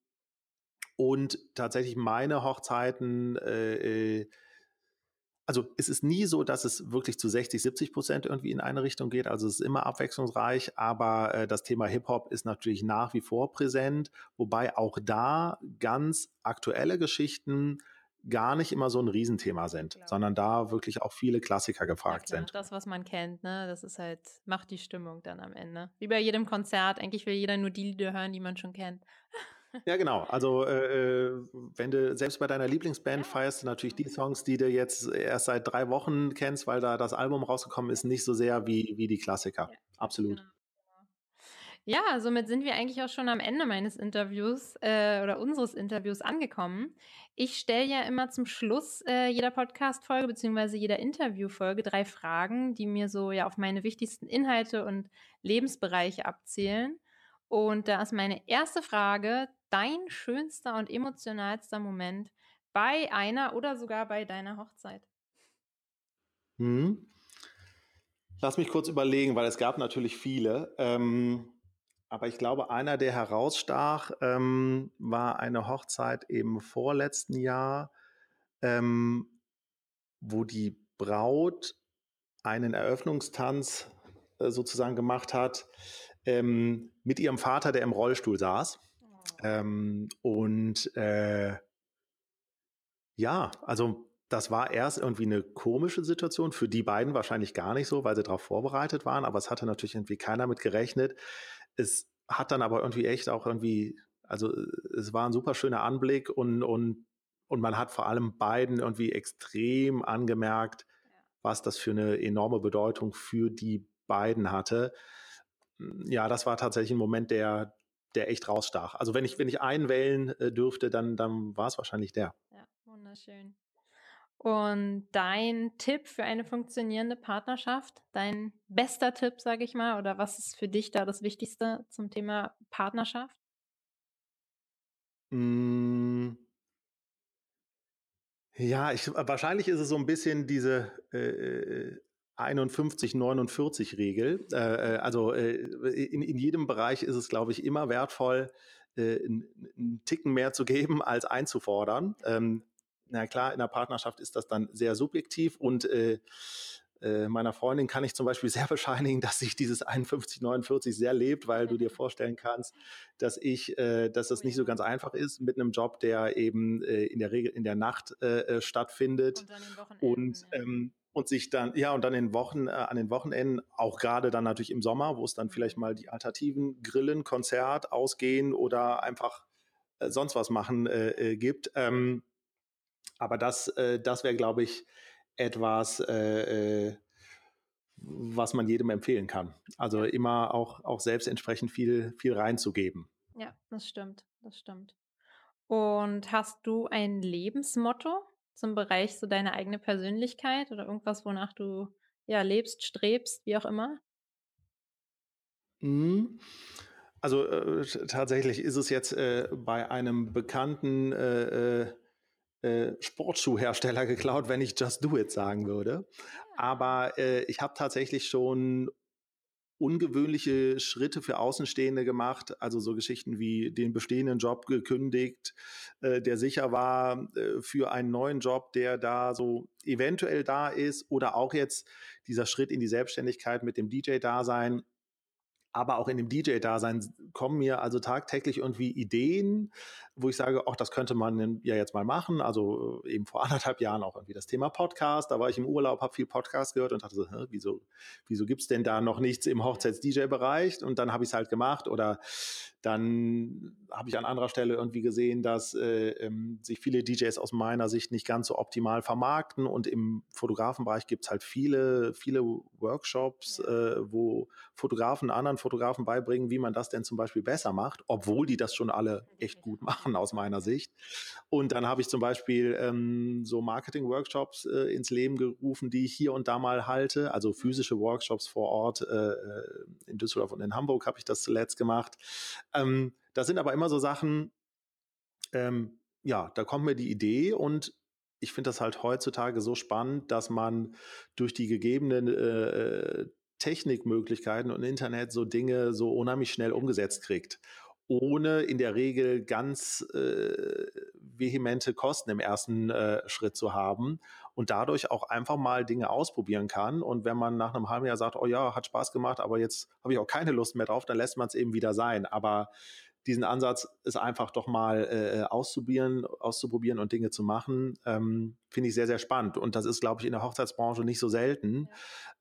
Speaker 2: und tatsächlich meine Hochzeiten äh, äh also es ist nie so, dass es wirklich zu 60, 70 Prozent irgendwie in eine Richtung geht. Also es ist immer abwechslungsreich, aber äh, das Thema Hip-Hop ist natürlich nach wie vor präsent, wobei auch da ganz aktuelle Geschichten gar nicht immer so ein Riesenthema sind, Klar. sondern da wirklich auch viele Klassiker gefragt ja, sind.
Speaker 1: Das, was man kennt, ne? Das ist halt, macht die Stimmung dann am Ende. Wie bei jedem Konzert, eigentlich will jeder nur die Lieder hören, die man schon kennt.
Speaker 2: Ja, genau. Also äh, äh, wenn du selbst bei deiner Lieblingsband feierst natürlich die Songs, die du jetzt erst seit drei Wochen kennst, weil da das Album rausgekommen ist, nicht so sehr wie, wie die Klassiker. Ja, Absolut. Genau.
Speaker 1: Ja, somit sind wir eigentlich auch schon am Ende meines Interviews äh, oder unseres Interviews angekommen. Ich stelle ja immer zum Schluss äh, jeder Podcast-Folge beziehungsweise jeder Interview-Folge drei Fragen, die mir so ja auf meine wichtigsten Inhalte und Lebensbereiche abzielen. Und da ist meine erste Frage, dein schönster und emotionalster Moment bei einer oder sogar bei deiner Hochzeit?
Speaker 2: Hm. Lass mich kurz überlegen, weil es gab natürlich viele. Ähm, aber ich glaube, einer, der herausstach, ähm, war eine Hochzeit im vorletzten Jahr, ähm, wo die Braut einen Eröffnungstanz äh, sozusagen gemacht hat ähm, mit ihrem Vater, der im Rollstuhl saß. Ähm, und äh, ja, also das war erst irgendwie eine komische Situation, für die beiden wahrscheinlich gar nicht so, weil sie darauf vorbereitet waren, aber es hatte natürlich irgendwie keiner mit gerechnet. Es hat dann aber irgendwie echt auch irgendwie, also es war ein super schöner Anblick und, und, und man hat vor allem beiden irgendwie extrem angemerkt, was das für eine enorme Bedeutung für die beiden hatte ja, das war tatsächlich ein Moment, der, der echt rausstach. Also wenn ich, wenn ich einen wählen äh, dürfte, dann, dann war es wahrscheinlich der.
Speaker 1: Ja, wunderschön. Und dein Tipp für eine funktionierende Partnerschaft, dein bester Tipp, sage ich mal, oder was ist für dich da das Wichtigste zum Thema Partnerschaft?
Speaker 2: Mmh. Ja, ich, wahrscheinlich ist es so ein bisschen diese äh, äh 51-49-Regel. Äh, äh, also äh, in, in jedem Bereich ist es, glaube ich, immer wertvoll, äh, einen Ticken mehr zu geben, als einzufordern. Ähm, na klar, in der Partnerschaft ist das dann sehr subjektiv und äh, äh, meiner Freundin kann ich zum Beispiel sehr (laughs) bescheinigen, dass sich dieses 51-49 sehr lebt, weil du dir (laughs) vorstellen kannst, dass ich, äh, dass das nicht so ganz einfach ist mit einem Job, der eben äh, in der Regel in der Nacht äh, stattfindet und, und ähm, und sich dann, ja, und dann in Wochen, äh, an den Wochenenden, auch gerade dann natürlich im Sommer, wo es dann vielleicht mal die Alternativen Grillen, Konzert, Ausgehen oder einfach äh, sonst was machen äh, äh gibt. Ähm, aber das, äh, das wäre, glaube ich, etwas, äh, was man jedem empfehlen kann. Also immer auch, auch selbst entsprechend viel, viel reinzugeben.
Speaker 1: Ja, das stimmt, das stimmt. Und hast du ein Lebensmotto? Zum Bereich so deine eigene Persönlichkeit oder irgendwas, wonach du ja lebst, strebst, wie auch immer?
Speaker 2: Mhm. Also äh, tatsächlich ist es jetzt äh, bei einem bekannten äh, äh, äh Sportschuhhersteller (laughs) geklaut, wenn ich Just Do It sagen würde. Ah. Aber äh, ich habe tatsächlich schon ungewöhnliche Schritte für Außenstehende gemacht, also so Geschichten wie den bestehenden Job gekündigt, äh, der sicher war äh, für einen neuen Job, der da so eventuell da ist oder auch jetzt dieser Schritt in die Selbstständigkeit mit dem DJ-Dasein aber auch in dem DJ-Dasein kommen mir also tagtäglich irgendwie Ideen, wo ich sage, ach, das könnte man ja jetzt mal machen. Also äh, eben vor anderthalb Jahren auch irgendwie das Thema Podcast. Da war ich im Urlaub, habe viel Podcast gehört und dachte so, Hä, wieso, wieso gibt's denn da noch nichts im Hochzeits-DJ-Bereich? Und dann habe ich es halt gemacht. Oder Dann habe ich an anderer Stelle irgendwie gesehen, dass äh, ähm, sich viele DJs aus meiner Sicht nicht ganz so optimal vermarkten und im Fotografenbereich gibt es halt viele, viele Workshops, äh, wo Fotografen anderen Fotografen beibringen, wie man das denn zum Beispiel besser macht, obwohl die das schon alle echt gut machen aus meiner Sicht. Und dann habe ich zum Beispiel ähm, so Marketing-Workshops äh, ins Leben gerufen, die ich hier und da mal halte, also physische Workshops vor Ort äh, äh in Düsseldorf und in Hamburg habe ich das zuletzt gemacht. Ähm, das sind aber immer so Sachen, ähm, ja, da kommt mir die Idee und ich finde das halt heutzutage so spannend, dass man durch die gegebenen äh, Technikmöglichkeiten und Internet so Dinge so unheimlich schnell umgesetzt kriegt ohne in der Regel ganz äh, vehemente Kosten im ersten äh, Schritt zu haben und dadurch auch einfach mal Dinge ausprobieren kann. Und wenn man nach einem halben Jahr sagt, oh ja, hat Spaß gemacht, aber jetzt habe ich auch keine Lust mehr drauf, dann lässt man es eben wieder sein. Aber diesen Ansatz ist einfach doch mal äh, auszuprobieren, auszuprobieren und Dinge zu machen, ähm, finde ich sehr, sehr spannend. Und das ist, glaube ich, in der Hochzeitsbranche nicht so selten.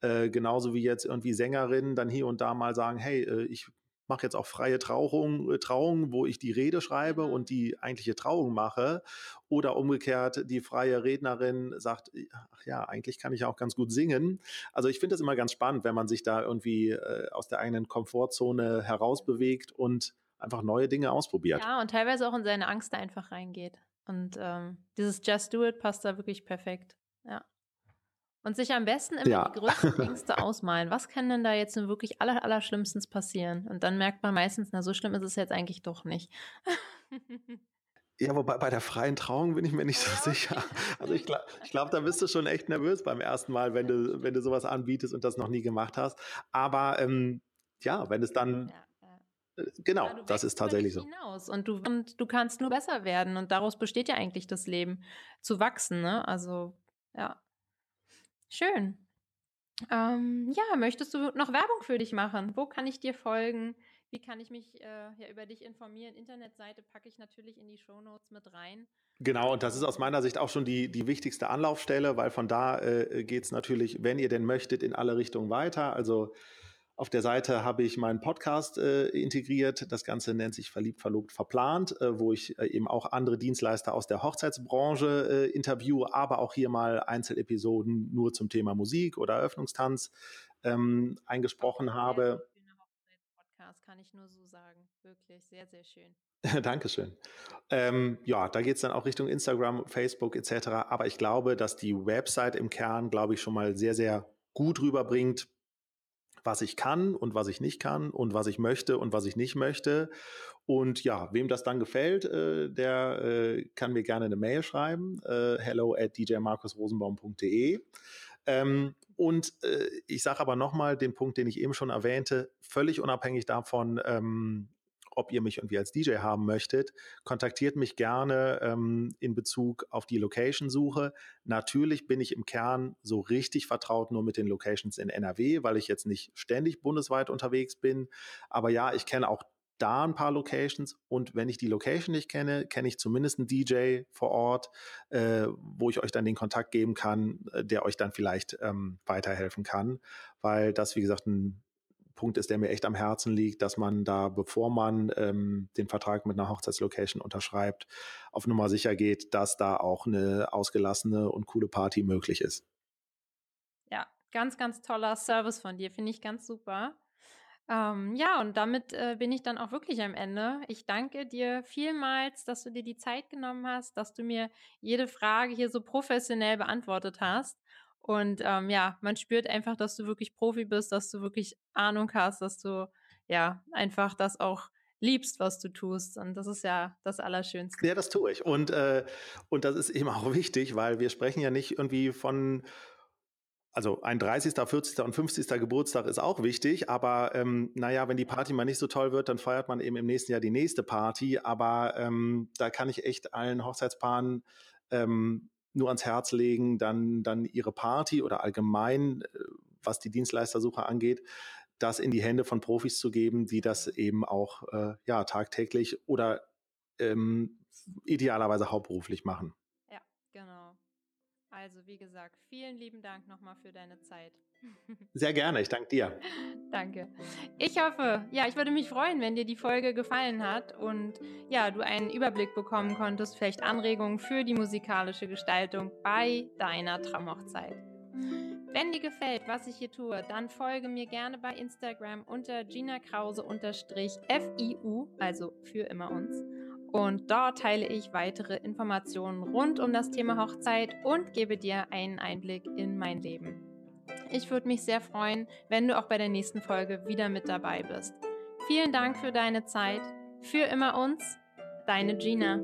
Speaker 2: Ja. Äh, genauso wie jetzt irgendwie Sängerinnen dann hier und da mal sagen, hey, äh, ich mache jetzt auch freie Trauung, äh, Trauung, wo ich die Rede schreibe und die eigentliche Trauung mache. Oder umgekehrt, die freie Rednerin sagt, ach ja, eigentlich kann ich auch ganz gut singen. Also ich finde es immer ganz spannend, wenn man sich da irgendwie äh, aus der eigenen Komfortzone herausbewegt und einfach neue Dinge ausprobiert.
Speaker 1: Ja, und teilweise auch in seine Angst einfach reingeht. Und ähm, dieses Just Do It passt da wirklich perfekt. Ja. Und sich am besten immer ja. die größten (laughs) Ängste ausmalen. Was kann denn da jetzt nun wirklich aller, aller Schlimmstens passieren? Und dann merkt man meistens, na, so schlimm ist es jetzt eigentlich doch nicht.
Speaker 2: Ja, wobei bei der freien Trauung bin ich mir nicht so sicher. Also ich glaube, ich glaub, da bist du schon echt nervös beim ersten Mal, wenn du, wenn du sowas anbietest und das noch nie gemacht hast. Aber ähm, ja, wenn es dann. Ja, äh, Genau, ja, das ist tatsächlich so.
Speaker 1: Hinaus und du, und du kannst nur besser werden und daraus besteht ja eigentlich das Leben, zu wachsen, ne? Also, ja. Schön. Ähm, ja, möchtest du noch Werbung für dich machen? Wo kann ich dir folgen? Wie kann ich mich äh, ja, über dich informieren? Internetseite packe ich natürlich in die Shownotes mit rein.
Speaker 2: Genau, und das ist aus meiner Sicht auch schon die, die wichtigste Anlaufstelle, weil von da äh, geht es natürlich, wenn ihr denn möchtet, in alle Richtungen weiter. Also auf der Seite habe ich meinen Podcast äh, integriert. Das Ganze nennt sich Verliebt, Verlobt, Verplant, äh, wo ich äh, eben auch andere Dienstleister aus der Hochzeitsbranche äh, interviewe, aber auch hier mal Einzelepisoden nur zum Thema Musik oder Eröffnungstanz ähm, eingesprochen okay, habe.
Speaker 1: Podcast kann ich nur so sagen. Wirklich sehr, sehr schön. (laughs)
Speaker 2: Dankeschön. Ähm, ja, da geht es dann auch Richtung Instagram, Facebook etc. Aber ich glaube, dass die Website im Kern, glaube ich, schon mal sehr, sehr gut rüberbringt, was ich kann und was ich nicht kann und was ich möchte und was ich nicht möchte. Und ja, wem das dann gefällt, äh, der äh, kann mir gerne eine Mail schreiben, äh, hello at djmarkusrosenbaum.de. Ähm, und äh, ich sage aber nochmal den Punkt, den ich eben schon erwähnte, völlig unabhängig davon, ähm, ob ihr mich irgendwie als DJ haben möchtet, kontaktiert mich gerne ähm, in Bezug auf die Location-Suche. Natürlich bin ich im Kern so richtig vertraut nur mit den Locations in NRW, weil ich jetzt nicht ständig bundesweit unterwegs bin. Aber ja, ich kenne auch da ein paar Locations und wenn ich die Location nicht kenne, kenne ich zumindest einen DJ vor Ort, äh, wo ich euch dann den Kontakt geben kann, äh, der euch dann vielleicht ähm, weiterhelfen kann, weil das, wie gesagt, ein Punkt ist, der mir echt am Herzen liegt, dass man da, bevor man ähm, den Vertrag mit einer Hochzeitslocation unterschreibt, auf Nummer sicher geht, dass da auch eine ausgelassene und coole Party möglich ist.
Speaker 1: Ja, ganz, ganz toller Service von dir, finde ich ganz super. Ähm, ja, und damit äh, bin ich dann auch wirklich am Ende. Ich danke dir vielmals, dass du dir die Zeit genommen hast, dass du mir jede Frage hier so professionell beantwortet hast. Und ähm, ja, man spürt einfach, dass du wirklich Profi bist, dass du wirklich Ahnung hast, dass du ja einfach das auch liebst, was du tust. Und das ist ja das Allerschönste.
Speaker 2: Ja, das tue ich. Und, äh, und das ist eben auch (laughs) wichtig, weil wir sprechen ja nicht irgendwie von, also ein 30., 40. und 50. Geburtstag ist auch wichtig, aber ähm, naja, wenn die Party mal nicht so toll wird, dann feiert man eben im nächsten Jahr die nächste Party. Aber ähm, da kann ich echt allen Hochzeitspaaren ähm, nur ans Herz legen, dann, dann ihre Party oder allgemein, äh, was die Dienstleistersuche angeht, das in die Hände von Profis zu geben, die das eben auch äh, ja, tagtäglich oder ähm, idealerweise hauptberuflich machen.
Speaker 1: Ja, genau. Also, wie gesagt, vielen lieben Dank nochmal für deine Zeit. (laughs)
Speaker 2: Sehr gerne, ich danke dir.
Speaker 1: Danke. Ich hoffe, ja, ich würde mich freuen, wenn dir die Folge gefallen hat und ja, du einen Überblick bekommen konntest, vielleicht Anregungen für die musikalische Gestaltung bei deiner Traumhochzeit. Wenn dir gefällt, was ich hier tue, dann folge mir gerne bei Instagram unter Gina Krause-FIU, also für immer uns. Und dort teile ich weitere Informationen rund um das Thema Hochzeit und gebe dir einen Einblick in mein Leben. Ich würde mich sehr freuen, wenn du auch bei der nächsten Folge wieder mit dabei bist. Vielen Dank für deine Zeit. Für immer uns, deine Gina.